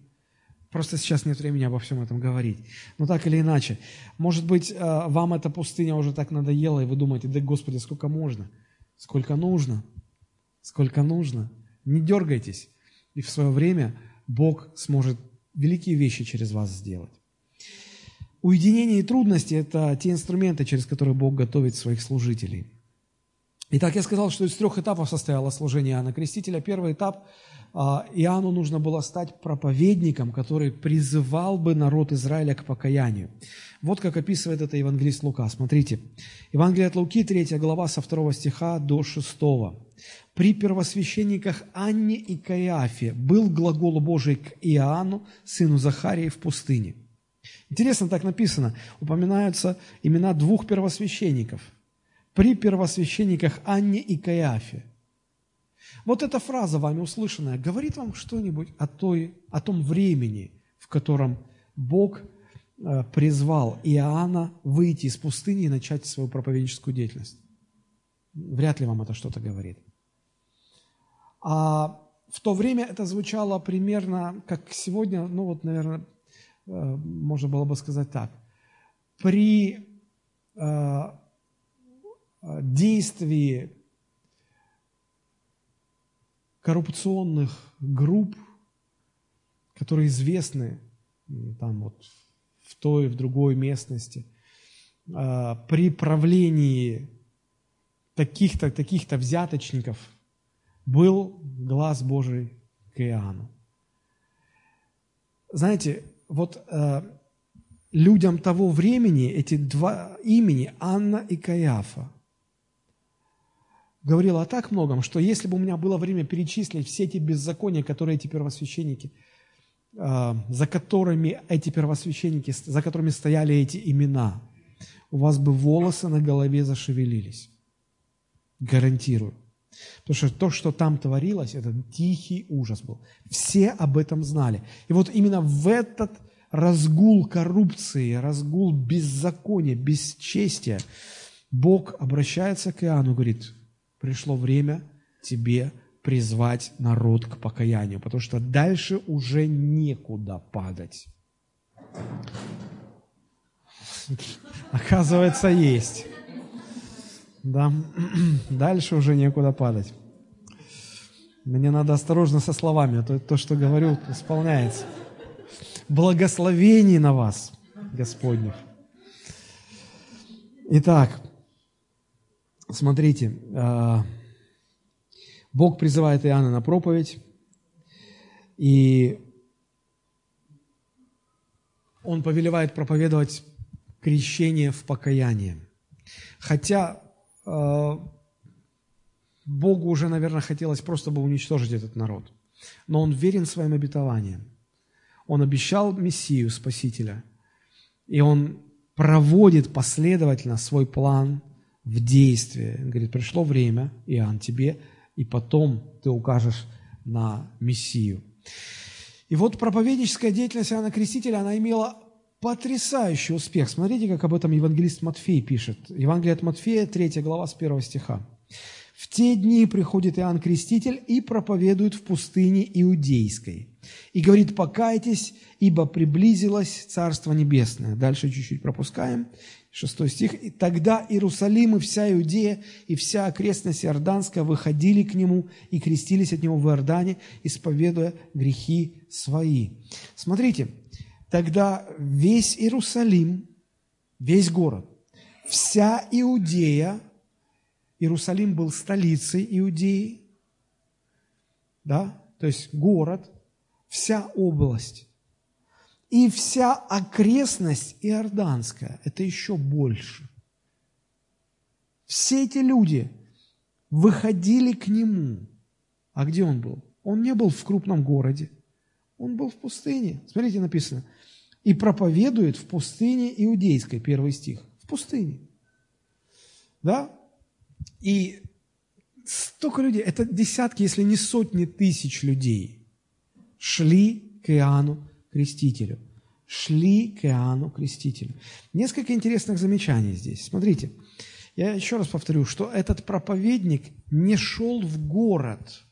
Просто сейчас нет времени обо всем этом говорить. Но так или иначе, может быть, э, вам эта пустыня уже так надоела, и вы думаете, да, Господи, сколько можно? Сколько нужно? Сколько нужно? Не дергайтесь. И в свое время Бог сможет великие вещи через вас сделать. Уединение и трудности – это те инструменты, через которые Бог готовит своих служителей. Итак, я сказал, что из трех этапов состояло служение Иоанна Крестителя. Первый этап а, – Иоанну нужно было стать проповедником, который призывал бы народ Израиля к покаянию. Вот как описывает это евангелист Лука. Смотрите, Евангелие от Луки, 3 глава, со 2 стиха до 6. «При первосвященниках Анне и Каиафе был глагол Божий к Иоанну, сыну Захарии, в пустыне». Интересно, так написано, упоминаются имена двух первосвященников. При первосвященниках Анне и Каиафе. Вот эта фраза вами услышанная говорит вам что-нибудь о, той, о том времени, в котором Бог э, призвал Иоанна выйти из пустыни и начать свою проповедническую деятельность? Вряд ли вам это что-то говорит. А в то время это звучало примерно, как сегодня, ну вот, наверное, Э, можно было бы сказать так, при э, действии коррупционных групп, которые известны там вот в той, в другой местности, при правлении таких-то таких взяточников был глаз Божий к Иоанну. Знаете, вот э, людям того времени эти два имени, Анна и Каяфа, говорило о так многом, что если бы у меня было время перечислить все эти беззакония, которые эти первосвященники, э, за которыми эти первосвященники, за которыми стояли эти имена, у вас бы волосы на голове зашевелились. Гарантирую. Потому что то, что там творилось, это тихий ужас был. Все об этом знали. И вот именно в этот разгул коррупции, разгул беззакония, бесчестия, Бог обращается к Иоанну говорит, пришло время тебе призвать народ к покаянию, потому что дальше уже некуда падать. Оказывается, есть. Да, дальше уже некуда падать. Мне надо осторожно со словами, а то то, что говорю, исполняется. Благословений на вас, Господних. Итак, смотрите, а, Бог призывает Иоанна на проповедь, и он повелевает проповедовать крещение в покаяние. Хотя Э, Богу уже, наверное, хотелось просто бы уничтожить этот народ. Но он верен своим обетованиям. Он обещал Мессию, Спасителя. И он проводит последовательно свой план в действие. Говорит, пришло время, Иоанн, тебе, и потом ты укажешь на Мессию. И вот проповедническая деятельность Иоанна Крестителя, она имела потрясающий успех. Смотрите, как об этом евангелист Матфей пишет. Евангелие от Матфея, 3 глава, с 1 стиха. «В те дни приходит Иоанн Креститель и проповедует в пустыне Иудейской. И говорит, покайтесь, ибо приблизилось Царство Небесное». Дальше чуть-чуть пропускаем. Шестой стих. «И тогда Иерусалим и вся Иудея и вся окрестность Иорданская выходили к нему и крестились от него в Иордане, исповедуя грехи свои». Смотрите, Тогда весь Иерусалим, весь город, вся Иудея, Иерусалим был столицей Иудеи, да, то есть город, вся область и вся окрестность Иорданская, это еще больше. Все эти люди выходили к нему. А где он был? Он не был в крупном городе. Он был в пустыне. Смотрите, написано – и проповедует в пустыне иудейской, первый стих, в пустыне. Да? И столько людей, это десятки, если не сотни тысяч людей шли к Иоанну Крестителю. Шли к Иоанну Крестителю. Несколько интересных замечаний здесь. Смотрите, я еще раз повторю, что этот проповедник не шел в город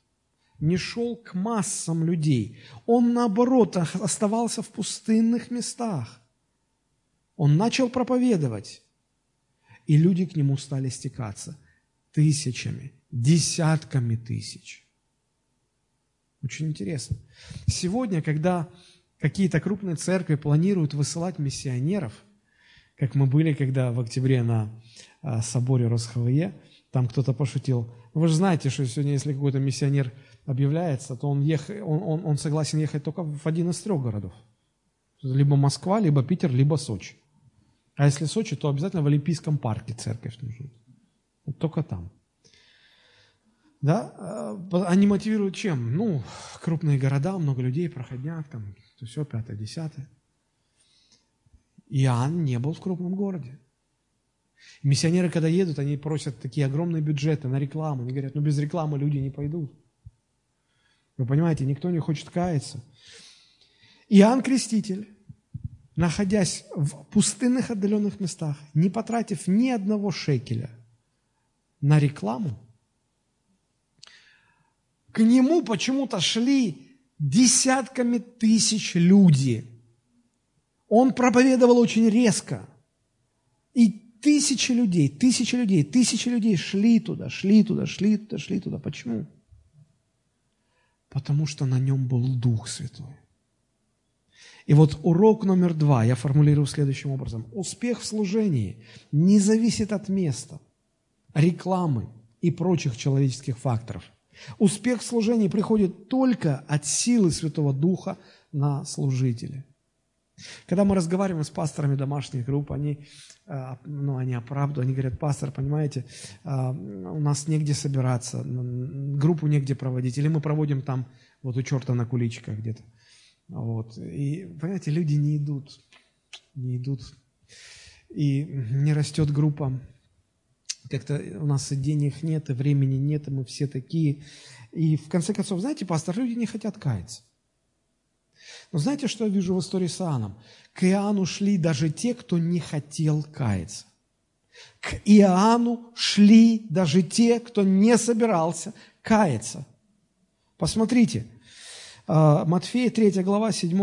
не шел к массам людей. Он, наоборот, оставался в пустынных местах. Он начал проповедовать, и люди к нему стали стекаться тысячами, десятками тысяч. Очень интересно. Сегодня, когда какие-то крупные церкви планируют высылать миссионеров, как мы были, когда в октябре на а, соборе Росхве, там кто-то пошутил, вы же знаете, что сегодня, если какой-то миссионер объявляется, то он, ех... он, он, он согласен ехать только в один из трех городов. Либо Москва, либо Питер, либо Сочи. А если Сочи, то обязательно в Олимпийском парке церковь нужна. Вот только там. Да? А, они мотивируют чем? Ну, крупные города, много людей, проходняк, там, то все, пятое, десятое. Иоанн не был в крупном городе. Миссионеры, когда едут, они просят такие огромные бюджеты на рекламу. Они говорят, ну без рекламы люди не пойдут. Вы понимаете, никто не хочет каяться. Иоанн Креститель, находясь в пустынных отдаленных местах, не потратив ни одного шекеля на рекламу, к нему почему-то шли десятками тысяч люди. Он проповедовал очень резко. И тысячи людей, тысячи людей, тысячи людей шли туда, шли туда, шли туда, шли туда. Почему? Потому что на нем был Дух Святой. И вот урок номер два я формулирую следующим образом. Успех в служении не зависит от места, рекламы и прочих человеческих факторов – Успех в служении приходит только от силы Святого Духа на служителя. Когда мы разговариваем с пасторами домашних групп, они, а, ну, они оправдывают, они говорят, пастор, понимаете, а, у нас негде собираться, группу негде проводить, или мы проводим там вот у черта на куличках где-то. Вот. И, понимаете, люди не идут, не идут, и не растет группа как-то у нас и денег нет, и времени нет, и мы все такие. И в конце концов, знаете, пастор, люди не хотят каяться. Но знаете, что я вижу в истории с Иоанном? К Иоанну шли даже те, кто не хотел каяться. К Иоанну шли даже те, кто не собирался каяться. Посмотрите, Матфея, 3 глава, 7,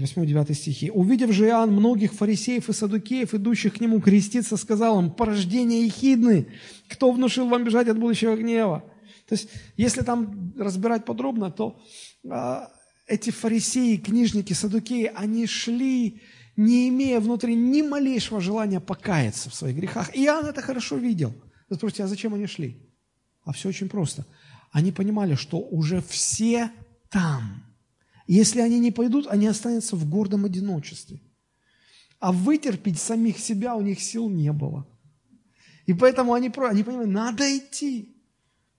8, 9 стихи. «Увидев же Иоанн многих фарисеев и садукеев, идущих к нему креститься, сказал им, порождение ехидны, кто внушил вам бежать от будущего гнева?» То есть, если там разбирать подробно, то а, эти фарисеи, книжники, садукеи, они шли, не имея внутри ни малейшего желания покаяться в своих грехах. И Иоанн это хорошо видел. Вы спросите, а зачем они шли? А все очень просто. Они понимали, что уже все там. Если они не пойдут, они останутся в гордом одиночестве. А вытерпеть самих себя у них сил не было. И поэтому они, они понимают, надо идти.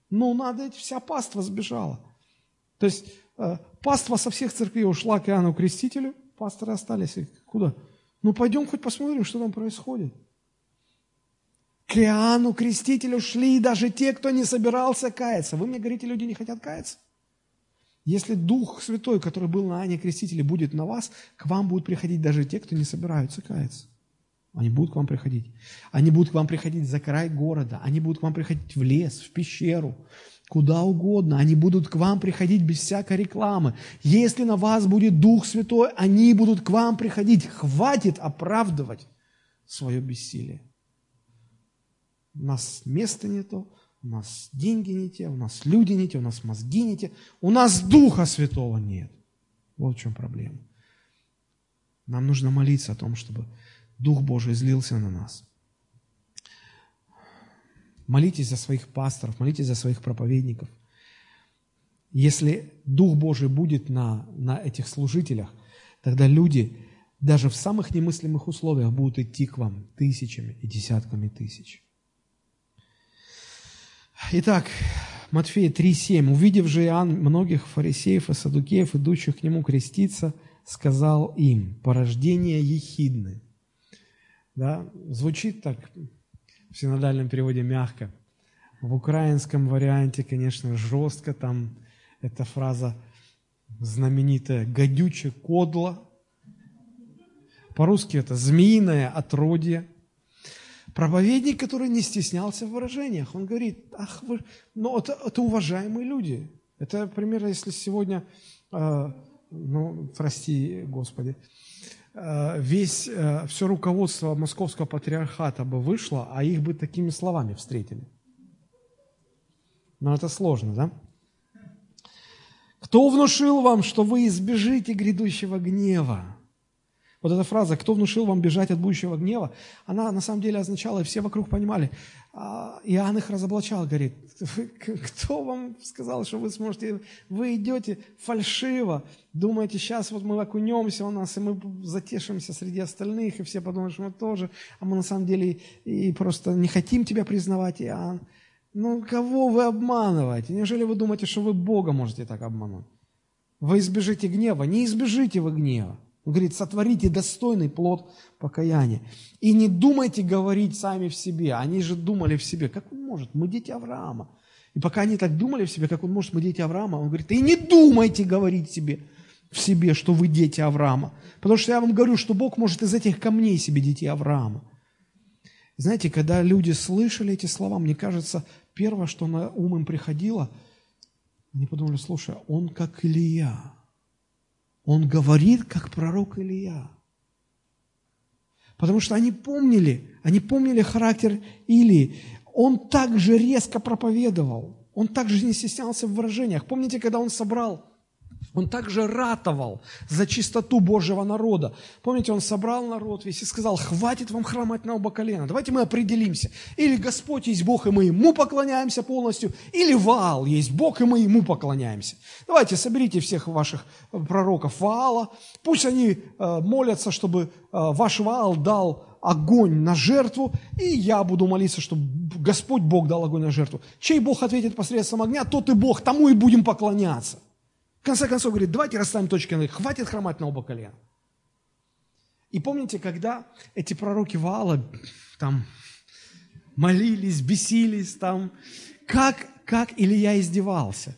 Ну, надо идти, вся паства сбежала. То есть э, паства со всех церквей ушла к Иоанну Крестителю, пасторы остались. Куда? Ну, пойдем хоть посмотрим, что там происходит. К Иоанну Крестителю шли даже те, кто не собирался каяться. Вы мне говорите, люди не хотят каяться? Если Дух Святой, который был на Ане Крестителе, будет на вас, к вам будут приходить даже те, кто не собираются каяться. Они будут к вам приходить. Они будут к вам приходить за край города. Они будут к вам приходить в лес, в пещеру, куда угодно. Они будут к вам приходить без всякой рекламы. Если на вас будет Дух Святой, они будут к вам приходить. Хватит оправдывать свое бессилие. У нас места нету, у нас деньги не те, у нас люди не те, у нас мозги не те, у нас Духа Святого нет. Вот в чем проблема. Нам нужно молиться о том, чтобы Дух Божий излился на нас. Молитесь за своих пасторов, молитесь за своих проповедников. Если Дух Божий будет на, на этих служителях, тогда люди даже в самых немыслимых условиях будут идти к вам тысячами и десятками тысяч. Итак, Матфея 3,7. «Увидев же Иоанн многих фарисеев и садукеев, идущих к нему креститься, сказал им, порождение ехидны». Да? Звучит так в синодальном переводе мягко. В украинском варианте, конечно, жестко. Там эта фраза знаменитая «гадюче кодло». По-русски это «змеиное отродье». Проповедник, который не стеснялся в выражениях, он говорит, ах вы, ну это, это уважаемые люди, Это примерно, если сегодня, э, ну, прости, Господи, э, весь, э, все руководство московского патриархата бы вышло, а их бы такими словами встретили. Но это сложно, да? Кто внушил вам, что вы избежите грядущего гнева? Вот эта фраза «Кто внушил вам бежать от будущего гнева?» Она на самом деле означала, и все вокруг понимали, а, Иоанн их разоблачал, говорит, кто вам сказал, что вы сможете, вы идете фальшиво, думаете, сейчас вот мы окунемся у нас, и мы затешимся среди остальных, и все подумают, что мы тоже, а мы на самом деле и просто не хотим тебя признавать, Иоанн. Ну, кого вы обманываете? Неужели вы думаете, что вы Бога можете так обмануть? Вы избежите гнева. Не избежите вы гнева. Он говорит, сотворите достойный плод покаяния. И не думайте говорить сами в себе. Они же думали в себе, как он может, мы дети Авраама. И пока они так думали в себе, как он может, мы дети Авраама, он говорит, и не думайте говорить себе, в себе, что вы дети Авраама. Потому что я вам говорю, что Бог может из этих камней себе детей Авраама. Знаете, когда люди слышали эти слова, мне кажется, первое, что на ум им приходило, они подумали, слушай, он как Илья. Он говорит, как пророк Илья. Потому что они помнили, они помнили характер Илии. Он также резко проповедовал. Он также не стеснялся в выражениях. Помните, когда он собрал он также ратовал за чистоту Божьего народа. Помните, он собрал народ весь и сказал, хватит вам хромать на оба колена, давайте мы определимся. Или Господь есть Бог, и мы Ему поклоняемся полностью, или Ваал есть Бог, и мы Ему поклоняемся. Давайте соберите всех ваших пророков Ваала, пусть они э, молятся, чтобы э, ваш Ваал дал огонь на жертву, и я буду молиться, чтобы Господь Бог дал огонь на жертву. Чей Бог ответит посредством огня, тот и Бог, тому и будем поклоняться. В конце концов, говорит, давайте расставим точки над хватит хромать на оба колена. И помните, когда эти пророки Ваала там молились, бесились, там, как, как Илья издевался.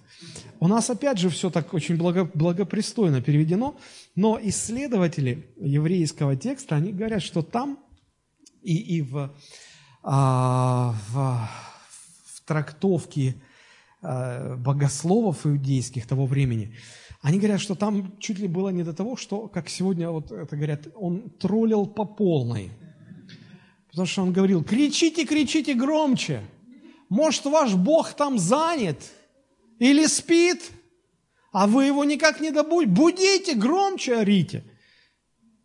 У нас опять же все так очень благо, благопристойно переведено, но исследователи еврейского текста, они говорят, что там и, и в, а, в, в трактовке богословов иудейских того времени, они говорят, что там чуть ли было не до того, что, как сегодня вот это говорят, он троллил по полной. Потому что он говорил, кричите, кричите громче. Может, ваш Бог там занят или спит, а вы его никак не добудете. Будите, громче орите.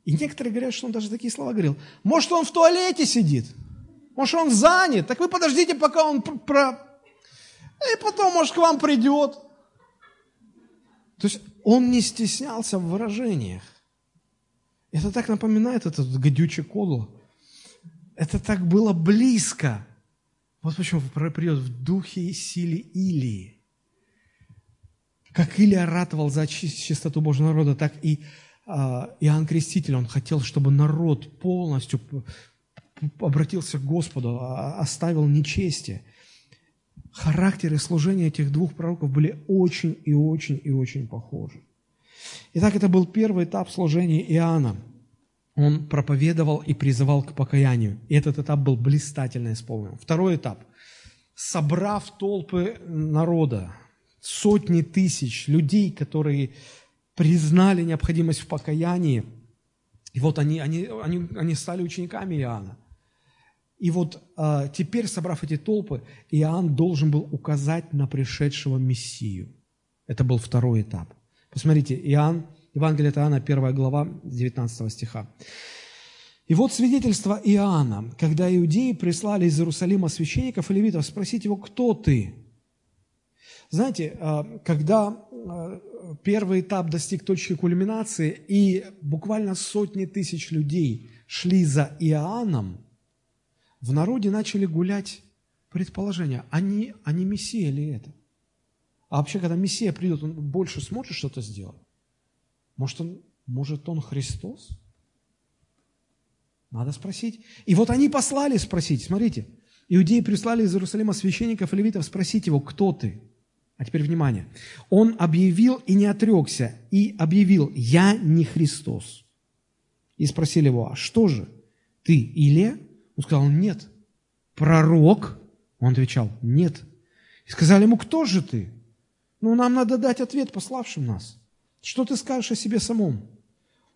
И некоторые говорят, что он даже такие слова говорил. Может, он в туалете сидит, может, он занят. Так вы подождите, пока он про и потом, может, к вам придет. То есть он не стеснялся в выражениях. Это так напоминает этот гадючий кодло. Это так было близко. Вот почему придет в духе и силе Илии. Как Илия ратовал за чистоту Божьего народа, так и а, Иоанн Креститель, он хотел, чтобы народ полностью обратился к Господу, а, оставил нечестие характер и служение этих двух пророков были очень и очень и очень похожи. Итак, это был первый этап служения Иоанна. Он проповедовал и призывал к покаянию. И этот этап был блистательно исполнен. Второй этап. Собрав толпы народа, сотни тысяч людей, которые признали необходимость в покаянии, и вот они, они, они, они стали учениками Иоанна – и вот а, теперь, собрав эти толпы, Иоанн должен был указать на пришедшего Мессию. Это был второй этап. Посмотрите, Иоанн, Евангелие от Иоанна, 1 глава, 19 стиха. И вот свидетельство Иоанна, когда иудеи прислали из Иерусалима священников и левитов спросить его, кто ты? Знаете, а, когда а, первый этап достиг точки кульминации, и буквально сотни тысяч людей шли за Иоанном, в народе начали гулять предположения, а не, а не Мессия ли это? А вообще, когда Мессия придет, он больше сможет что-то сделать? Может, он, может, он Христос? Надо спросить. И вот они послали спросить, смотрите, иудеи прислали из Иерусалима священников и левитов спросить его, кто ты? А теперь внимание. Он объявил и не отрекся, и объявил, я не Христос. И спросили его, а что же, ты Илия? Он сказал, нет. Пророк? Он отвечал, нет. И сказали ему, кто же ты? Ну, нам надо дать ответ пославшим нас. Что ты скажешь о себе самом?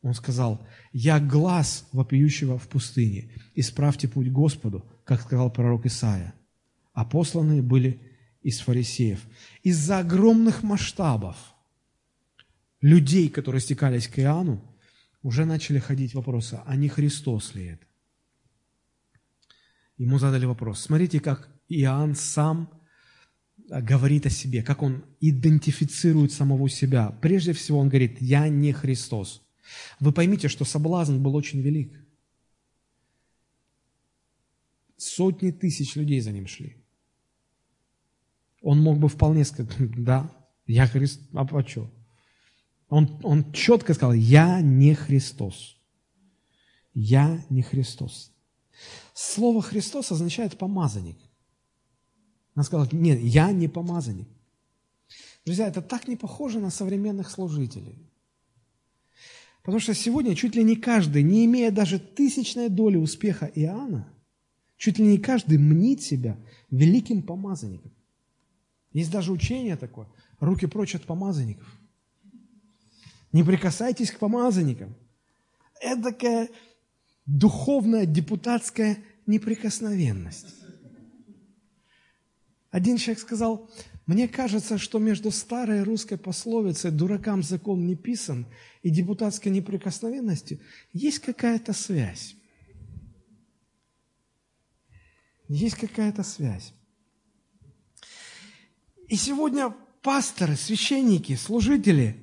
Он сказал, я глаз вопиющего в пустыне. Исправьте путь Господу, как сказал пророк Исаия. А посланные были из фарисеев. Из-за огромных масштабов людей, которые стекались к Иоанну, уже начали ходить вопросы, а не Христос ли это? Ему задали вопрос. Смотрите, как Иоанн сам а, говорит о себе, как он идентифицирует самого себя. Прежде всего он говорит, я не Христос. Вы поймите, что соблазн был очень велик. Сотни тысяч людей за ним шли. Он мог бы вполне сказать, да, я Христос, а, а что? Он, он четко сказал, я не Христос. Я не Христос. Слово Христос означает помазанник. Она сказала, нет, я не помазанник. Друзья, это так не похоже на современных служителей. Потому что сегодня чуть ли не каждый, не имея даже тысячной доли успеха Иоанна, чуть ли не каждый мнит себя великим помазанником. Есть даже учение такое, руки прочь от помазанников. Не прикасайтесь к помазанникам. Это такая духовная депутатская неприкосновенность. Один человек сказал, мне кажется, что между старой русской пословицей «дуракам закон не писан» и депутатской неприкосновенностью есть какая-то связь. Есть какая-то связь. И сегодня пасторы, священники, служители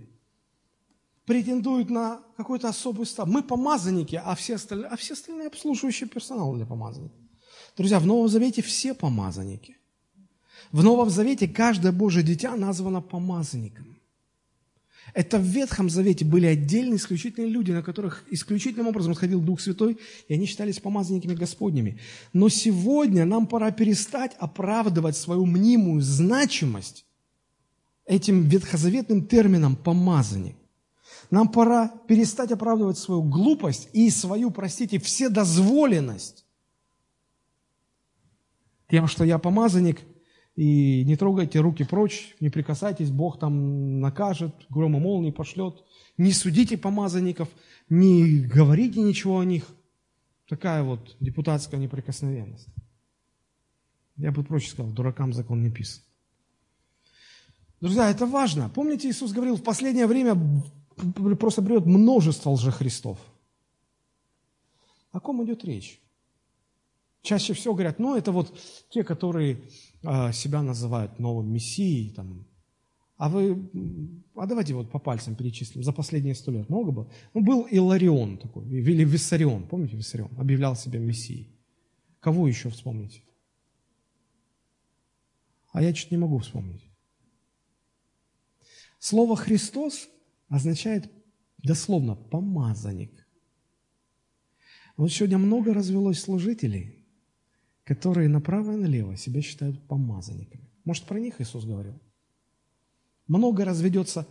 претендуют на какой-то особый статус. Мы помазанники, а все остальные, а все остальные обслуживающий персонал для помазанников. Друзья, в Новом Завете все помазанники. В Новом Завете каждое Божье дитя названо помазанником. Это в Ветхом Завете были отдельные исключительные люди, на которых исключительным образом сходил Дух Святой, и они считались помазанниками Господними. Но сегодня нам пора перестать оправдывать свою мнимую значимость этим ветхозаветным термином «помазанник». Нам пора перестать оправдывать свою глупость и свою, простите, вседозволенность тем, что я помазанник, и не трогайте руки прочь, не прикасайтесь, Бог там накажет, грома молнии пошлет. Не судите помазанников, не говорите ничего о них. Такая вот депутатская неприкосновенность. Я бы проще сказал, дуракам закон не писан. Друзья, это важно. Помните, Иисус говорил, в последнее время просто придет множество лжехристов. О ком идет речь? Чаще всего говорят, ну, это вот те, которые а, себя называют новым мессией. Там. А вы, а давайте вот по пальцам перечислим. За последние сто лет много было? Ну, был Иларион такой, или Виссарион, помните Виссарион? Объявлял себя мессией. Кого еще вспомните? А я чуть не могу вспомнить. Слово «Христос» означает дословно «помазанник». Вот сегодня много развелось служителей – которые направо и налево себя считают помазанниками. Может, про них Иисус говорил? Много разведется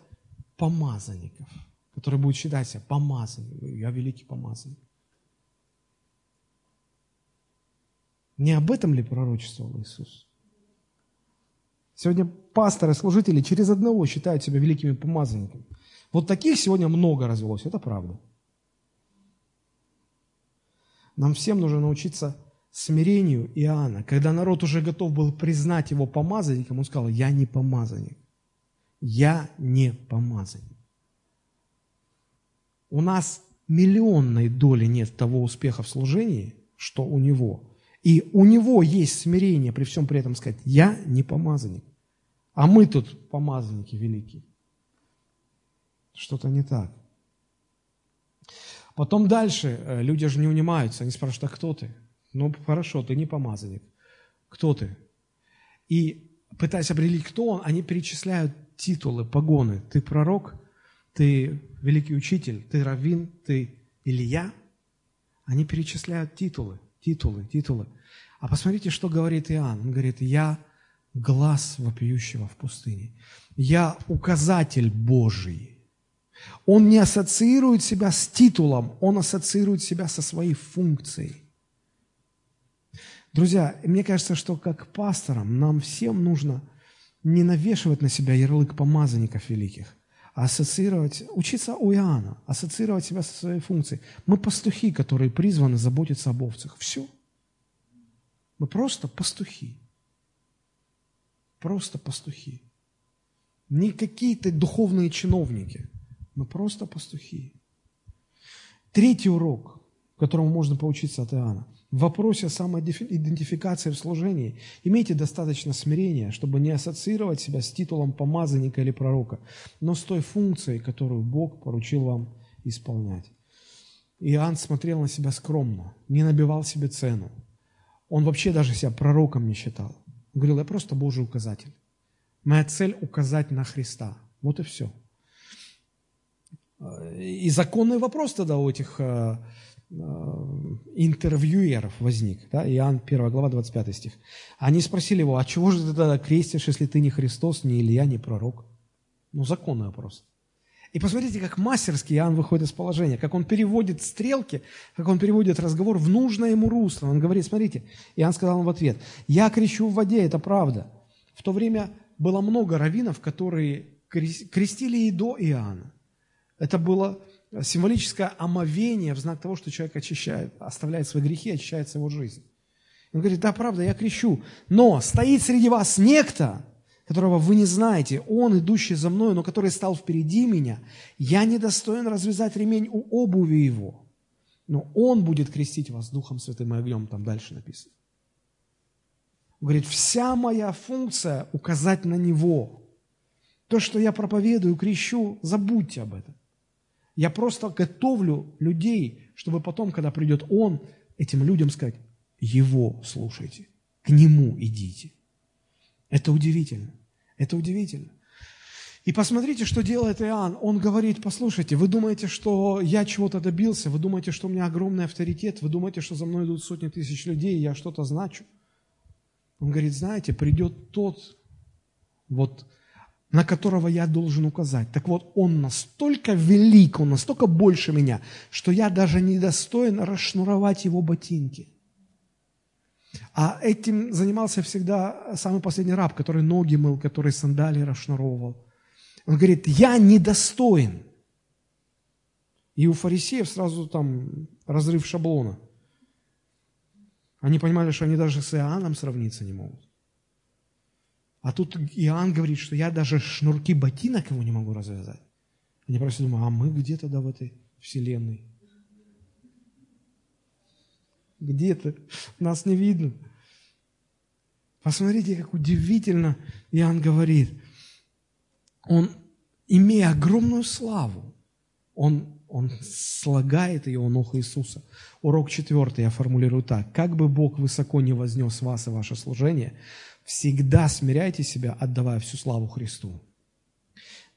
помазанников, которые будут считать себя помазанниками. Я великий помазанник. Не об этом ли пророчествовал Иисус? Сегодня пасторы, служители через одного считают себя великими помазанниками. Вот таких сегодня много развелось, это правда. Нам всем нужно научиться смирению Иоанна, когда народ уже готов был признать его помазанником, он сказал, я не помазанник. Я не помазанник. У нас миллионной доли нет того успеха в служении, что у него. И у него есть смирение при всем при этом сказать, я не помазанник. А мы тут помазанники великие. Что-то не так. Потом дальше э, люди же не унимаются, они спрашивают, а кто ты? Ну, хорошо, ты не помазанник. Кто ты? И пытаясь определить, кто он, они перечисляют титулы, погоны. Ты пророк, ты великий учитель, ты раввин, ты Илья. Они перечисляют титулы, титулы, титулы. А посмотрите, что говорит Иоанн. Он говорит, я глаз вопиющего в пустыне. Я указатель Божий. Он не ассоциирует себя с титулом, он ассоциирует себя со своей функцией. Друзья, мне кажется, что как пасторам нам всем нужно не навешивать на себя ярлык помазанников великих, а ассоциировать, учиться у Иоанна, ассоциировать себя со своей функцией. Мы пастухи, которые призваны заботиться об овцах. Все. Мы просто пастухи. Просто пастухи. Не какие-то духовные чиновники. Мы просто пастухи. Третий урок, которому можно поучиться от Иоанна. В вопросе самоидентификации в служении имейте достаточно смирения, чтобы не ассоциировать себя с титулом помазанника или пророка, но с той функцией, которую Бог поручил вам исполнять. Иоанн смотрел на себя скромно, не набивал себе цену. Он вообще даже себя пророком не считал. Он говорил, я просто Божий указатель. Моя цель – указать на Христа. Вот и все. И законный вопрос тогда у этих э, э, интервьюеров возник. Да? Иоанн 1 глава 25 стих. Они спросили его, а чего же ты тогда крестишь, если ты не Христос, не Илья, не пророк? Ну, законный вопрос. И посмотрите, как мастерски Иоанн выходит из положения, как он переводит стрелки, как он переводит разговор в нужное ему русло. Он говорит, смотрите, Иоанн сказал ему в ответ, «Я крещу в воде, это правда». В то время было много раввинов, которые крестили и до Иоанна. Это было символическое омовение в знак того, что человек очищает, оставляет свои грехи, очищается его жизнь. Он говорит, да, правда, я крещу, но стоит среди вас некто, которого вы не знаете, он, идущий за мной, но который стал впереди меня, я недостоин развязать ремень у обуви его, но он будет крестить вас Духом Святым и огнем, там дальше написано. Он говорит, вся моя функция – указать на Него. То, что я проповедую, крещу, забудьте об этом. Я просто готовлю людей, чтобы потом, когда придет Он, этим людям сказать, Его слушайте, к Нему идите. Это удивительно. Это удивительно. И посмотрите, что делает Иоанн. Он говорит, послушайте, вы думаете, что я чего-то добился, вы думаете, что у меня огромный авторитет, вы думаете, что за мной идут сотни тысяч людей, и я что-то значу. Он говорит, знаете, придет тот, вот, на которого я должен указать. Так вот, он настолько велик, он настолько больше меня, что я даже не достоин расшнуровать его ботинки – а этим занимался всегда самый последний раб, который ноги мыл, который сандалии расшнуровывал. Он говорит, я недостоин. И у фарисеев сразу там разрыв шаблона. Они понимали, что они даже с Иоанном сравниться не могут. А тут Иоанн говорит, что я даже шнурки ботинок ему не могу развязать. Они просто думают, а мы где тогда в этой вселенной? Где-то. Нас не видно. Посмотрите, как удивительно Иоанн говорит. Он, имея огромную славу, он, он слагает ее у ног Иисуса. Урок четвертый я формулирую так. Как бы Бог высоко не вознес вас и ваше служение, всегда смиряйте себя, отдавая всю славу Христу.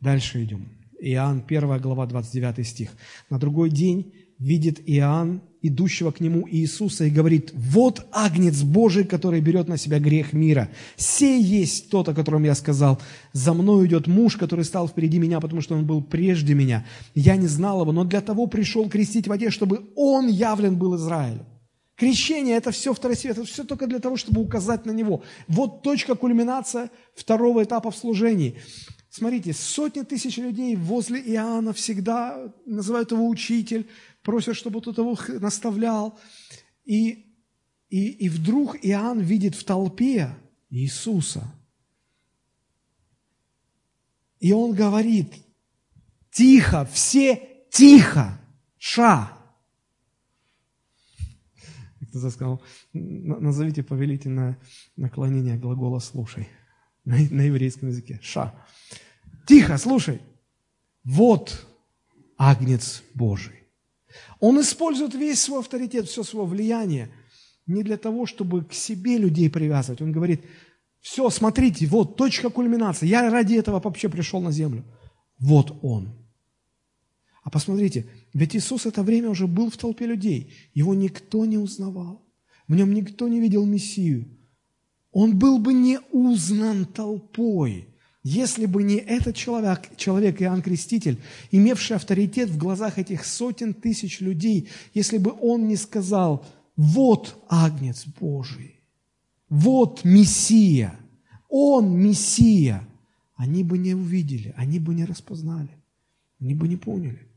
Дальше идем. Иоанн, 1 глава, 29 стих. На другой день видит Иоанн идущего к нему Иисуса и говорит, вот агнец Божий, который берет на себя грех мира. Сей есть тот, о котором я сказал. За мной идет муж, который стал впереди меня, потому что он был прежде меня. Я не знал его, но для того пришел крестить в воде, чтобы он явлен был Израилю. Крещение – это все второстепенно, это все только для того, чтобы указать на него. Вот точка кульминация второго этапа в служении. Смотрите, сотни тысяч людей возле Иоанна всегда называют его учитель, просят, чтобы тот его наставлял. И, и, и вдруг Иоанн видит в толпе Иисуса. И он говорит, тихо, все тихо, ша. Кто-то сказал, назовите повелительное наклонение глагола «слушай» на, на еврейском языке. Ша. Тихо, слушай. Вот Агнец Божий. Он использует весь свой авторитет, все свое влияние не для того, чтобы к себе людей привязывать. Он говорит, все, смотрите, вот точка кульминации. Я ради этого вообще пришел на землю. Вот он. А посмотрите, ведь Иисус это время уже был в толпе людей. Его никто не узнавал. В нем никто не видел Мессию. Он был бы не узнан толпой. Если бы не этот человек, человек Иоанн Креститель, имевший авторитет в глазах этих сотен тысяч людей, если бы он не сказал, вот Агнец Божий, вот Мессия, Он Мессия, они бы не увидели, они бы не распознали, они бы не поняли.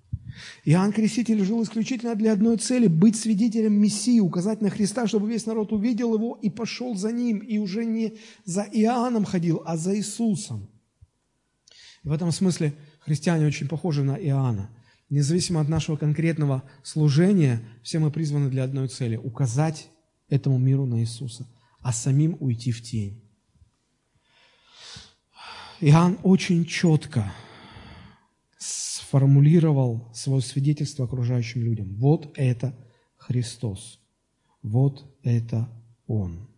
Иоанн Креститель жил исключительно для одной цели – быть свидетелем Мессии, указать на Христа, чтобы весь народ увидел его и пошел за ним, и уже не за Иоанном ходил, а за Иисусом. В этом смысле христиане очень похожи на Иоанна. Независимо от нашего конкретного служения, все мы призваны для одной цели – указать этому миру на Иисуса, а самим уйти в тень. Иоанн очень четко сформулировал свое свидетельство окружающим людям. Вот это Христос. Вот это Он.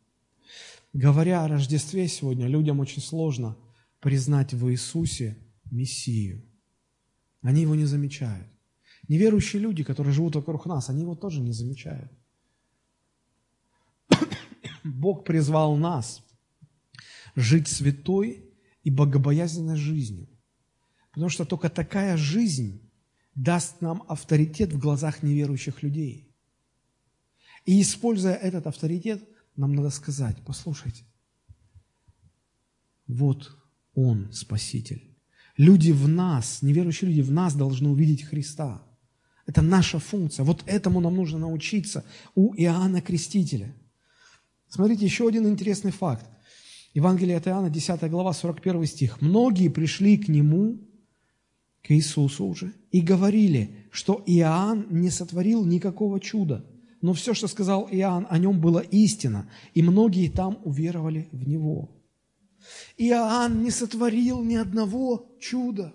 Говоря о Рождестве сегодня, людям очень сложно признать в Иисусе Мессию. Они его не замечают. Неверующие люди, которые живут вокруг нас, они его тоже не замечают. Бог призвал нас жить святой и богобоязненной жизнью. Потому что только такая жизнь даст нам авторитет в глазах неверующих людей. И используя этот авторитет, нам надо сказать, послушайте, вот Он Спаситель. Люди в нас, неверующие люди в нас должны увидеть Христа. Это наша функция. Вот этому нам нужно научиться у Иоанна Крестителя. Смотрите, еще один интересный факт. Евангелие от Иоанна, 10 глава, 41 стих. «Многие пришли к Нему, к Иисусу уже и говорили, что Иоанн не сотворил никакого чуда, но все, что сказал Иоанн, о нем было истина, и многие там уверовали в него. Иоанн не сотворил ни одного чуда.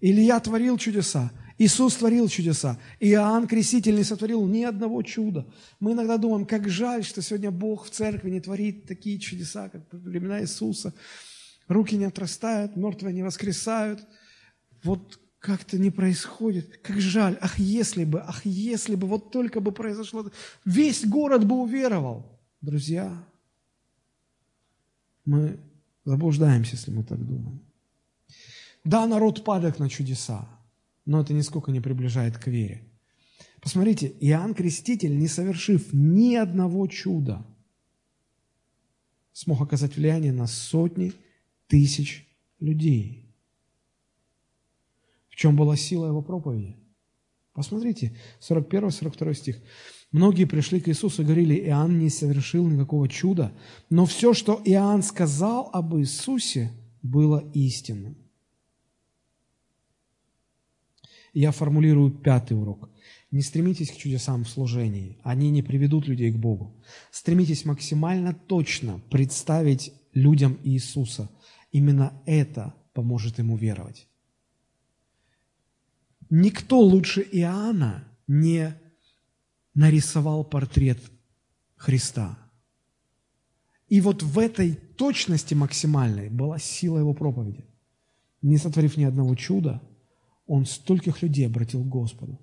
Илья творил чудеса, Иисус творил чудеса, Иоанн Креститель не сотворил ни одного чуда. Мы иногда думаем, как жаль, что сегодня Бог в церкви не творит такие чудеса, как во времена Иисуса. Руки не отрастают, мертвые не воскресают – вот как-то не происходит. Как жаль. Ах, если бы, ах, если бы, вот только бы произошло. Весь город бы уверовал. Друзья, мы заблуждаемся, если мы так думаем. Да, народ падает на чудеса, но это нисколько не приближает к вере. Посмотрите, Иоанн Креститель, не совершив ни одного чуда, смог оказать влияние на сотни тысяч людей – в чем была сила его проповеди? Посмотрите, 41-42 стих. Многие пришли к Иисусу и говорили, Иоанн не совершил никакого чуда, но все, что Иоанн сказал об Иисусе, было истинным. Я формулирую пятый урок. Не стремитесь к чудесам в служении, они не приведут людей к Богу. Стремитесь максимально точно представить людям Иисуса. Именно это поможет ему веровать. Никто лучше Иоанна не нарисовал портрет Христа. И вот в этой точности максимальной была сила его проповеди. Не сотворив ни одного чуда, он стольких людей обратил к Господу.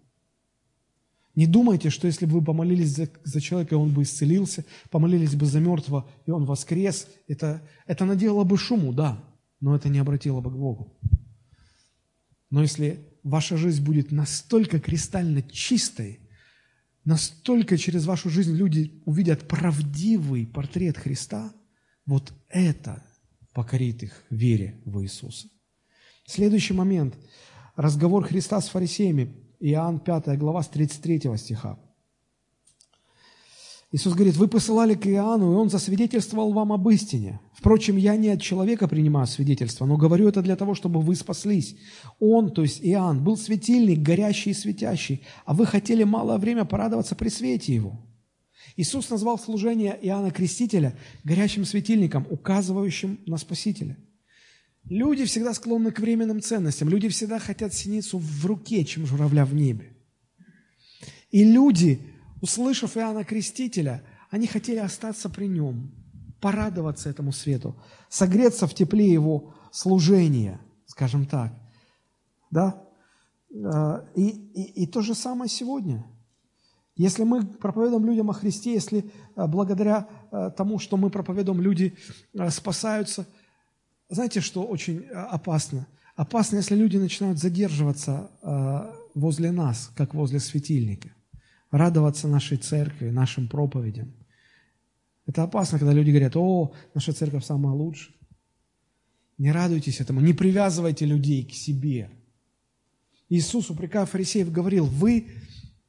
Не думайте, что если бы вы помолились за, за человека, он бы исцелился, помолились бы за мертвого, и он воскрес, это, это наделало бы шуму, да, но это не обратило бы к Богу. Но если ваша жизнь будет настолько кристально чистой, настолько через вашу жизнь люди увидят правдивый портрет Христа, вот это покорит их вере в Иисуса. Следующий момент. Разговор Христа с фарисеями. Иоанн 5 глава с 33 стиха. Иисус говорит, вы посылали к Иоанну, и он засвидетельствовал вам об истине. Впрочем, я не от человека принимаю свидетельство, но говорю это для того, чтобы вы спаслись. Он, то есть Иоанн, был светильник, горящий и светящий, а вы хотели малое время порадоваться при свете его. Иисус назвал служение Иоанна Крестителя горящим светильником, указывающим на Спасителя. Люди всегда склонны к временным ценностям. Люди всегда хотят синицу в руке, чем журавля в небе. И люди услышав Иоанна Крестителя, они хотели остаться при нем, порадоваться этому свету, согреться в тепле его служения, скажем так. Да? А, и, и, и то же самое сегодня. Если мы проповедуем людям о Христе, если а, благодаря а, тому, что мы проповедуем, люди спасаются, знаете, что очень опасно? Опасно, если люди начинают задерживаться возле нас, как возле светильника радоваться нашей церкви, нашим проповедям. Это опасно, когда люди говорят, о, наша церковь самая лучшая. Не радуйтесь этому, не привязывайте людей к себе. Иисус, упрекая фарисеев, говорил, вы,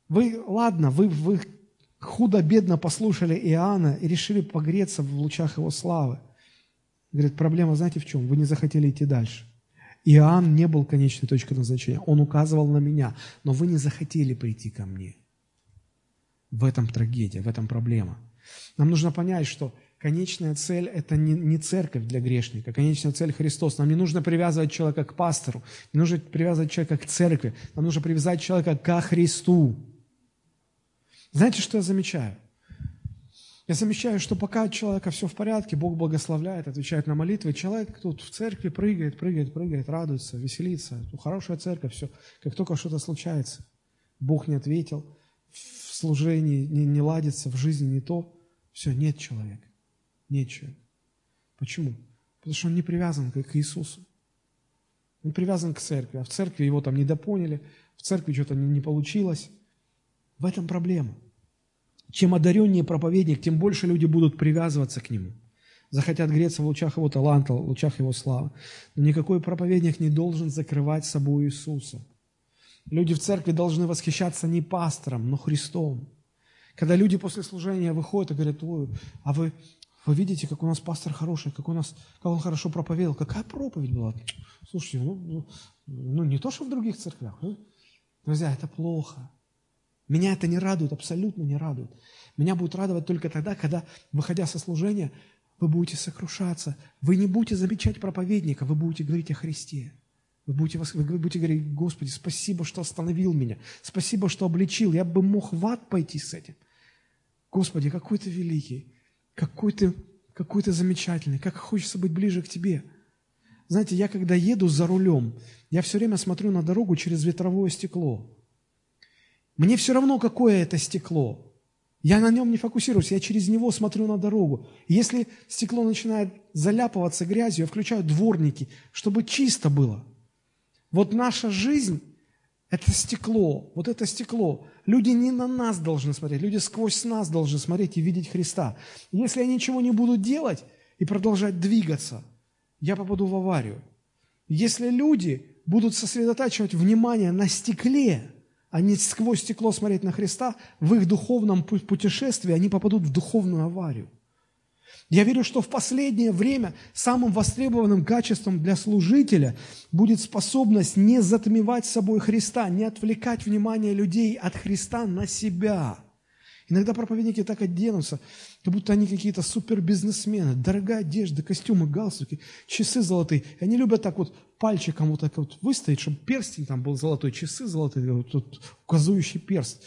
вы ладно, вы, вы худо-бедно послушали Иоанна и решили погреться в лучах его славы. Говорит, проблема знаете в чем? Вы не захотели идти дальше. Иоанн не был конечной точкой назначения. Он указывал на меня, но вы не захотели прийти ко мне. В этом трагедия, в этом проблема. Нам нужно понять, что конечная цель – это не, не церковь для грешника, конечная цель – Христос. Нам не нужно привязывать человека к пастору, не нужно привязывать человека к церкви, нам нужно привязать человека ко Христу. Знаете, что я замечаю? Я замечаю, что пока у человека все в порядке, Бог благословляет, отвечает на молитвы, человек тут в церкви прыгает, прыгает, прыгает, радуется, веселится. Ну, хорошая церковь, все. Как только что-то случается, Бог не ответил, служении не, не ладится, в жизни не то, все, нет человека. Нет человека. Почему? Потому что он не привязан к Иисусу. Он привязан к церкви, а в церкви его там недопоняли, в церкви что-то не, не получилось. В этом проблема. Чем одареннее проповедник, тем больше люди будут привязываться к нему. Захотят греться в лучах его таланта, в лучах его славы. Но никакой проповедник не должен закрывать собой Иисуса. Люди в церкви должны восхищаться не пастором, но Христом. Когда люди после служения выходят и говорят, ой, а вы, вы видите, как у нас пастор хороший, как, у нас, как он хорошо проповедовал. Какая проповедь была? Слушайте, ну, ну, ну не то, что в других церквях. Ну, друзья, это плохо. Меня это не радует, абсолютно не радует. Меня будет радовать только тогда, когда, выходя со служения, вы будете сокрушаться. Вы не будете замечать проповедника, вы будете говорить о Христе. Вы будете, вы будете говорить, Господи, спасибо, что остановил меня. Спасибо, что обличил. Я бы мог в ад пойти с этим. Господи, какой ты великий, какой ты, какой ты замечательный, как хочется быть ближе к Тебе. Знаете, я когда еду за рулем, я все время смотрю на дорогу через ветровое стекло. Мне все равно, какое это стекло. Я на нем не фокусируюсь, я через него смотрю на дорогу. Если стекло начинает заляпываться грязью, я включаю дворники, чтобы чисто было. Вот наша жизнь – это стекло, вот это стекло. Люди не на нас должны смотреть, люди сквозь нас должны смотреть и видеть Христа. Если я ничего не буду делать и продолжать двигаться, я попаду в аварию. Если люди будут сосредотачивать внимание на стекле – а не сквозь стекло смотреть на Христа, в их духовном путешествии они попадут в духовную аварию. Я верю, что в последнее время самым востребованным качеством для служителя будет способность не затмевать собой Христа, не отвлекать внимание людей от Христа на себя – Иногда проповедники так оденутся, как будто они какие-то супербизнесмены. Дорогая одежда, костюмы, галстуки, часы золотые. И они любят так вот пальчиком вот так вот выставить, чтобы перстень там был золотой, часы золотые, вот тут указующий перст.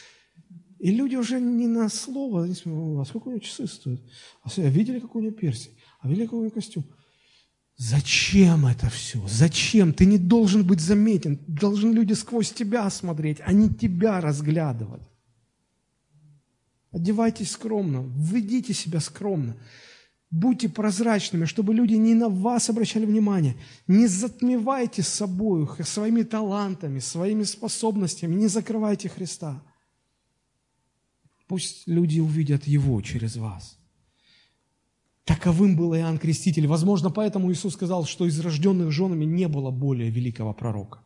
И люди уже не на слово, они смотрят, а сколько у него часы стоят? А, а видели, какой у него перстень? А видели, какой у него костюм? Зачем это все? Зачем? Ты не должен быть заметен. Должны люди сквозь тебя смотреть, а не тебя разглядывать. Одевайтесь скромно, ведите себя скромно. Будьте прозрачными, чтобы люди не на вас обращали внимание. Не затмевайте собой, своими талантами, своими способностями, не закрывайте Христа. Пусть люди увидят Его через вас. Таковым был Иоанн Креститель. Возможно, поэтому Иисус сказал, что из рожденных женами не было более великого пророка.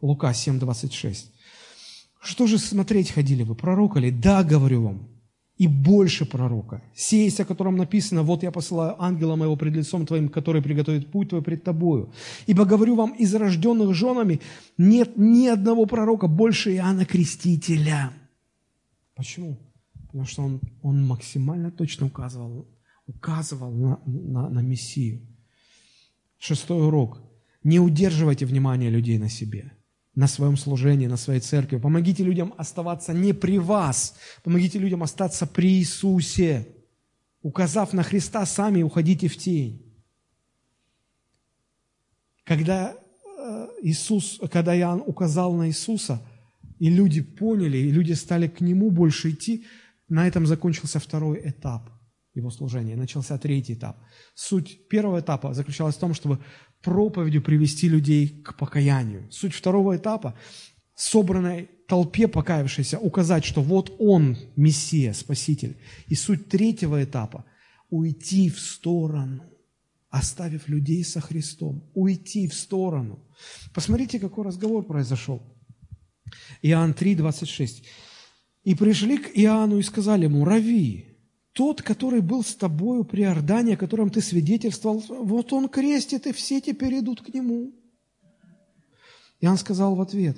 Лука 7, 26. Что же смотреть ходили вы? Пророка ли? Да, говорю вам, и больше пророка. Сеясь, о котором написано, вот я посылаю ангела моего пред лицом твоим, который приготовит путь твой пред тобою. Ибо говорю вам, из рожденных женами нет ни одного пророка больше Иоанна Крестителя. Почему? Потому что он, он максимально точно указывал, указывал на, на, на Мессию. Шестой урок. Не удерживайте внимание людей на себе – на своем служении, на своей церкви. Помогите людям оставаться не при вас. Помогите людям остаться при Иисусе. Указав на Христа, сами уходите в тень. Когда э, Иисус, когда Иоанн указал на Иисуса, и люди поняли, и люди стали к Нему больше идти, на этом закончился второй этап его служения, начался третий этап. Суть первого этапа заключалась в том, чтобы проповедью привести людей к покаянию. Суть второго этапа – собранной толпе покаявшейся указать, что вот он Мессия, Спаситель. И суть третьего этапа уйти в сторону, оставив людей со Христом, уйти в сторону. Посмотрите, какой разговор произошел. Иоанн 3, 26. «И пришли к Иоанну и сказали ему, Рави, тот, который был с тобою при Ордане, о котором ты свидетельствовал, вот он крестит, и все теперь идут к нему». Иоанн сказал в ответ,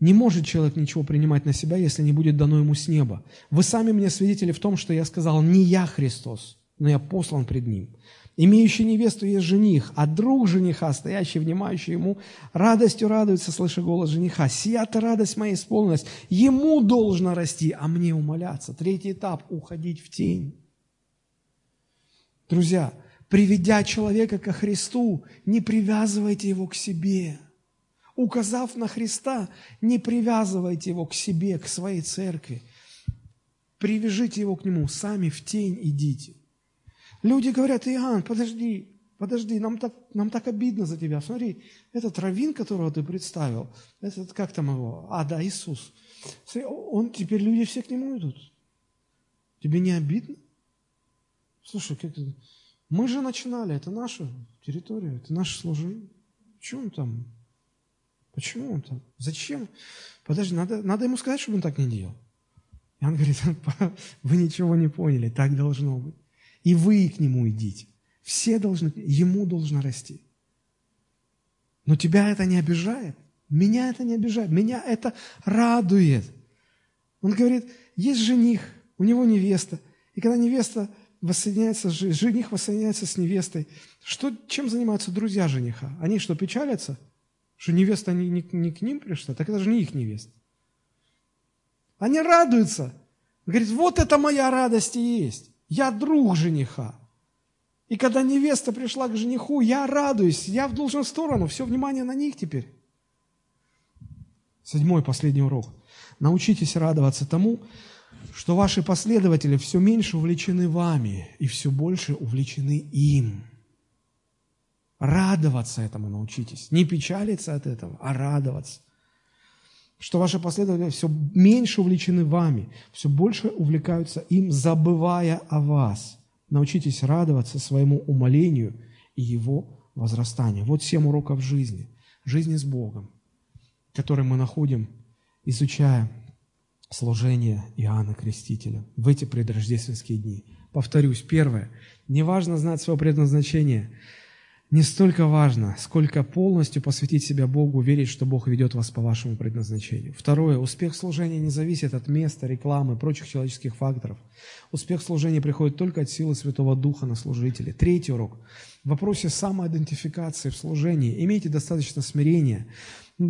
не может человек ничего принимать на себя, если не будет дано ему с неба. Вы сами мне свидетели в том, что я сказал, не я Христос, но я послан пред Ним. Имеющий невесту есть жених, а друг жениха, стоящий, внимающий ему, радостью радуется, слыша голос жениха. Сия-то радость моя исполнилась. Ему должно расти, а мне умоляться. Третий этап – уходить в тень. Друзья, приведя человека ко Христу, не привязывайте его к себе. Указав на Христа, не привязывайте его к себе, к своей церкви. Привяжите его к нему, сами в тень идите. Люди говорят, Иоанн, подожди, подожди, нам так, нам так обидно за тебя. Смотри, этот раввин, которого ты представил, этот, как там его? А, да, Иисус. Смотри, он, теперь люди все к нему идут. Тебе не обидно? Слушай, как это? Мы же начинали, это наша территория, это наше служение. Почему он там? Почему он там? Зачем? Подожди, надо, надо ему сказать, чтобы он так не делал. И он говорит, вы ничего не поняли, так должно быть и вы к нему идите. Все должны, ему должно расти. Но тебя это не обижает. Меня это не обижает. Меня это радует. Он говорит, есть жених, у него невеста. И когда невеста воссоединяется, жених воссоединяется с невестой, что, чем занимаются друзья жениха? Они что, печалятся? Что невеста не, не, не к ним пришла? Так это же не их невеста. Они радуются. Говорит, вот это моя радость и есть. Я друг жениха. И когда невеста пришла к жениху, я радуюсь, я в должную сторону, все внимание на них теперь. Седьмой, последний урок. Научитесь радоваться тому, что ваши последователи все меньше увлечены вами и все больше увлечены им. Радоваться этому научитесь. Не печалиться от этого, а радоваться что ваши последователи все меньше увлечены вами, все больше увлекаются им, забывая о вас. Научитесь радоваться своему умолению и его возрастанию. Вот семь уроков жизни, жизни с Богом, которые мы находим, изучая служение Иоанна Крестителя в эти предрождественские дни. Повторюсь, первое, не важно знать свое предназначение – не столько важно, сколько полностью посвятить себя Богу, верить, что Бог ведет вас по вашему предназначению. Второе. Успех служения не зависит от места, рекламы, прочих человеческих факторов. Успех служения приходит только от силы Святого Духа на служителей. Третий урок. В вопросе самоидентификации в служении имейте достаточно смирения,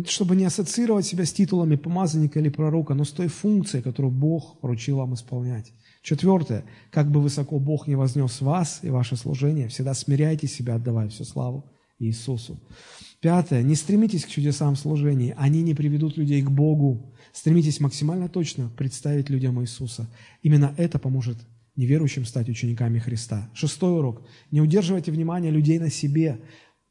чтобы не ассоциировать себя с титулами помазанника или пророка, но с той функцией, которую Бог поручил вам исполнять. Четвертое. Как бы высоко Бог не вознес вас и ваше служение, всегда смиряйте себя, отдавая всю славу Иисусу. Пятое. Не стремитесь к чудесам служения. Они не приведут людей к Богу. Стремитесь максимально точно представить людям Иисуса. Именно это поможет неверующим стать учениками Христа. Шестой урок. Не удерживайте внимание людей на себе,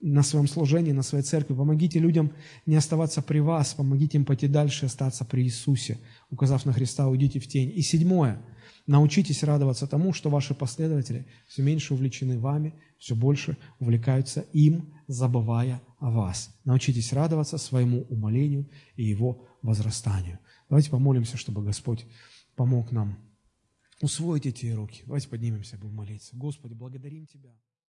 на своем служении, на своей церкви. Помогите людям не оставаться при вас, помогите им пойти дальше остаться при Иисусе. Указав на Христа, уйдите в тень. И седьмое – Научитесь радоваться тому, что ваши последователи все меньше увлечены вами, все больше увлекаются им, забывая о вас. Научитесь радоваться своему умолению и его возрастанию. Давайте помолимся, чтобы Господь помог нам усвоить эти руки. Давайте поднимемся, будем молиться. Господи, благодарим Тебя.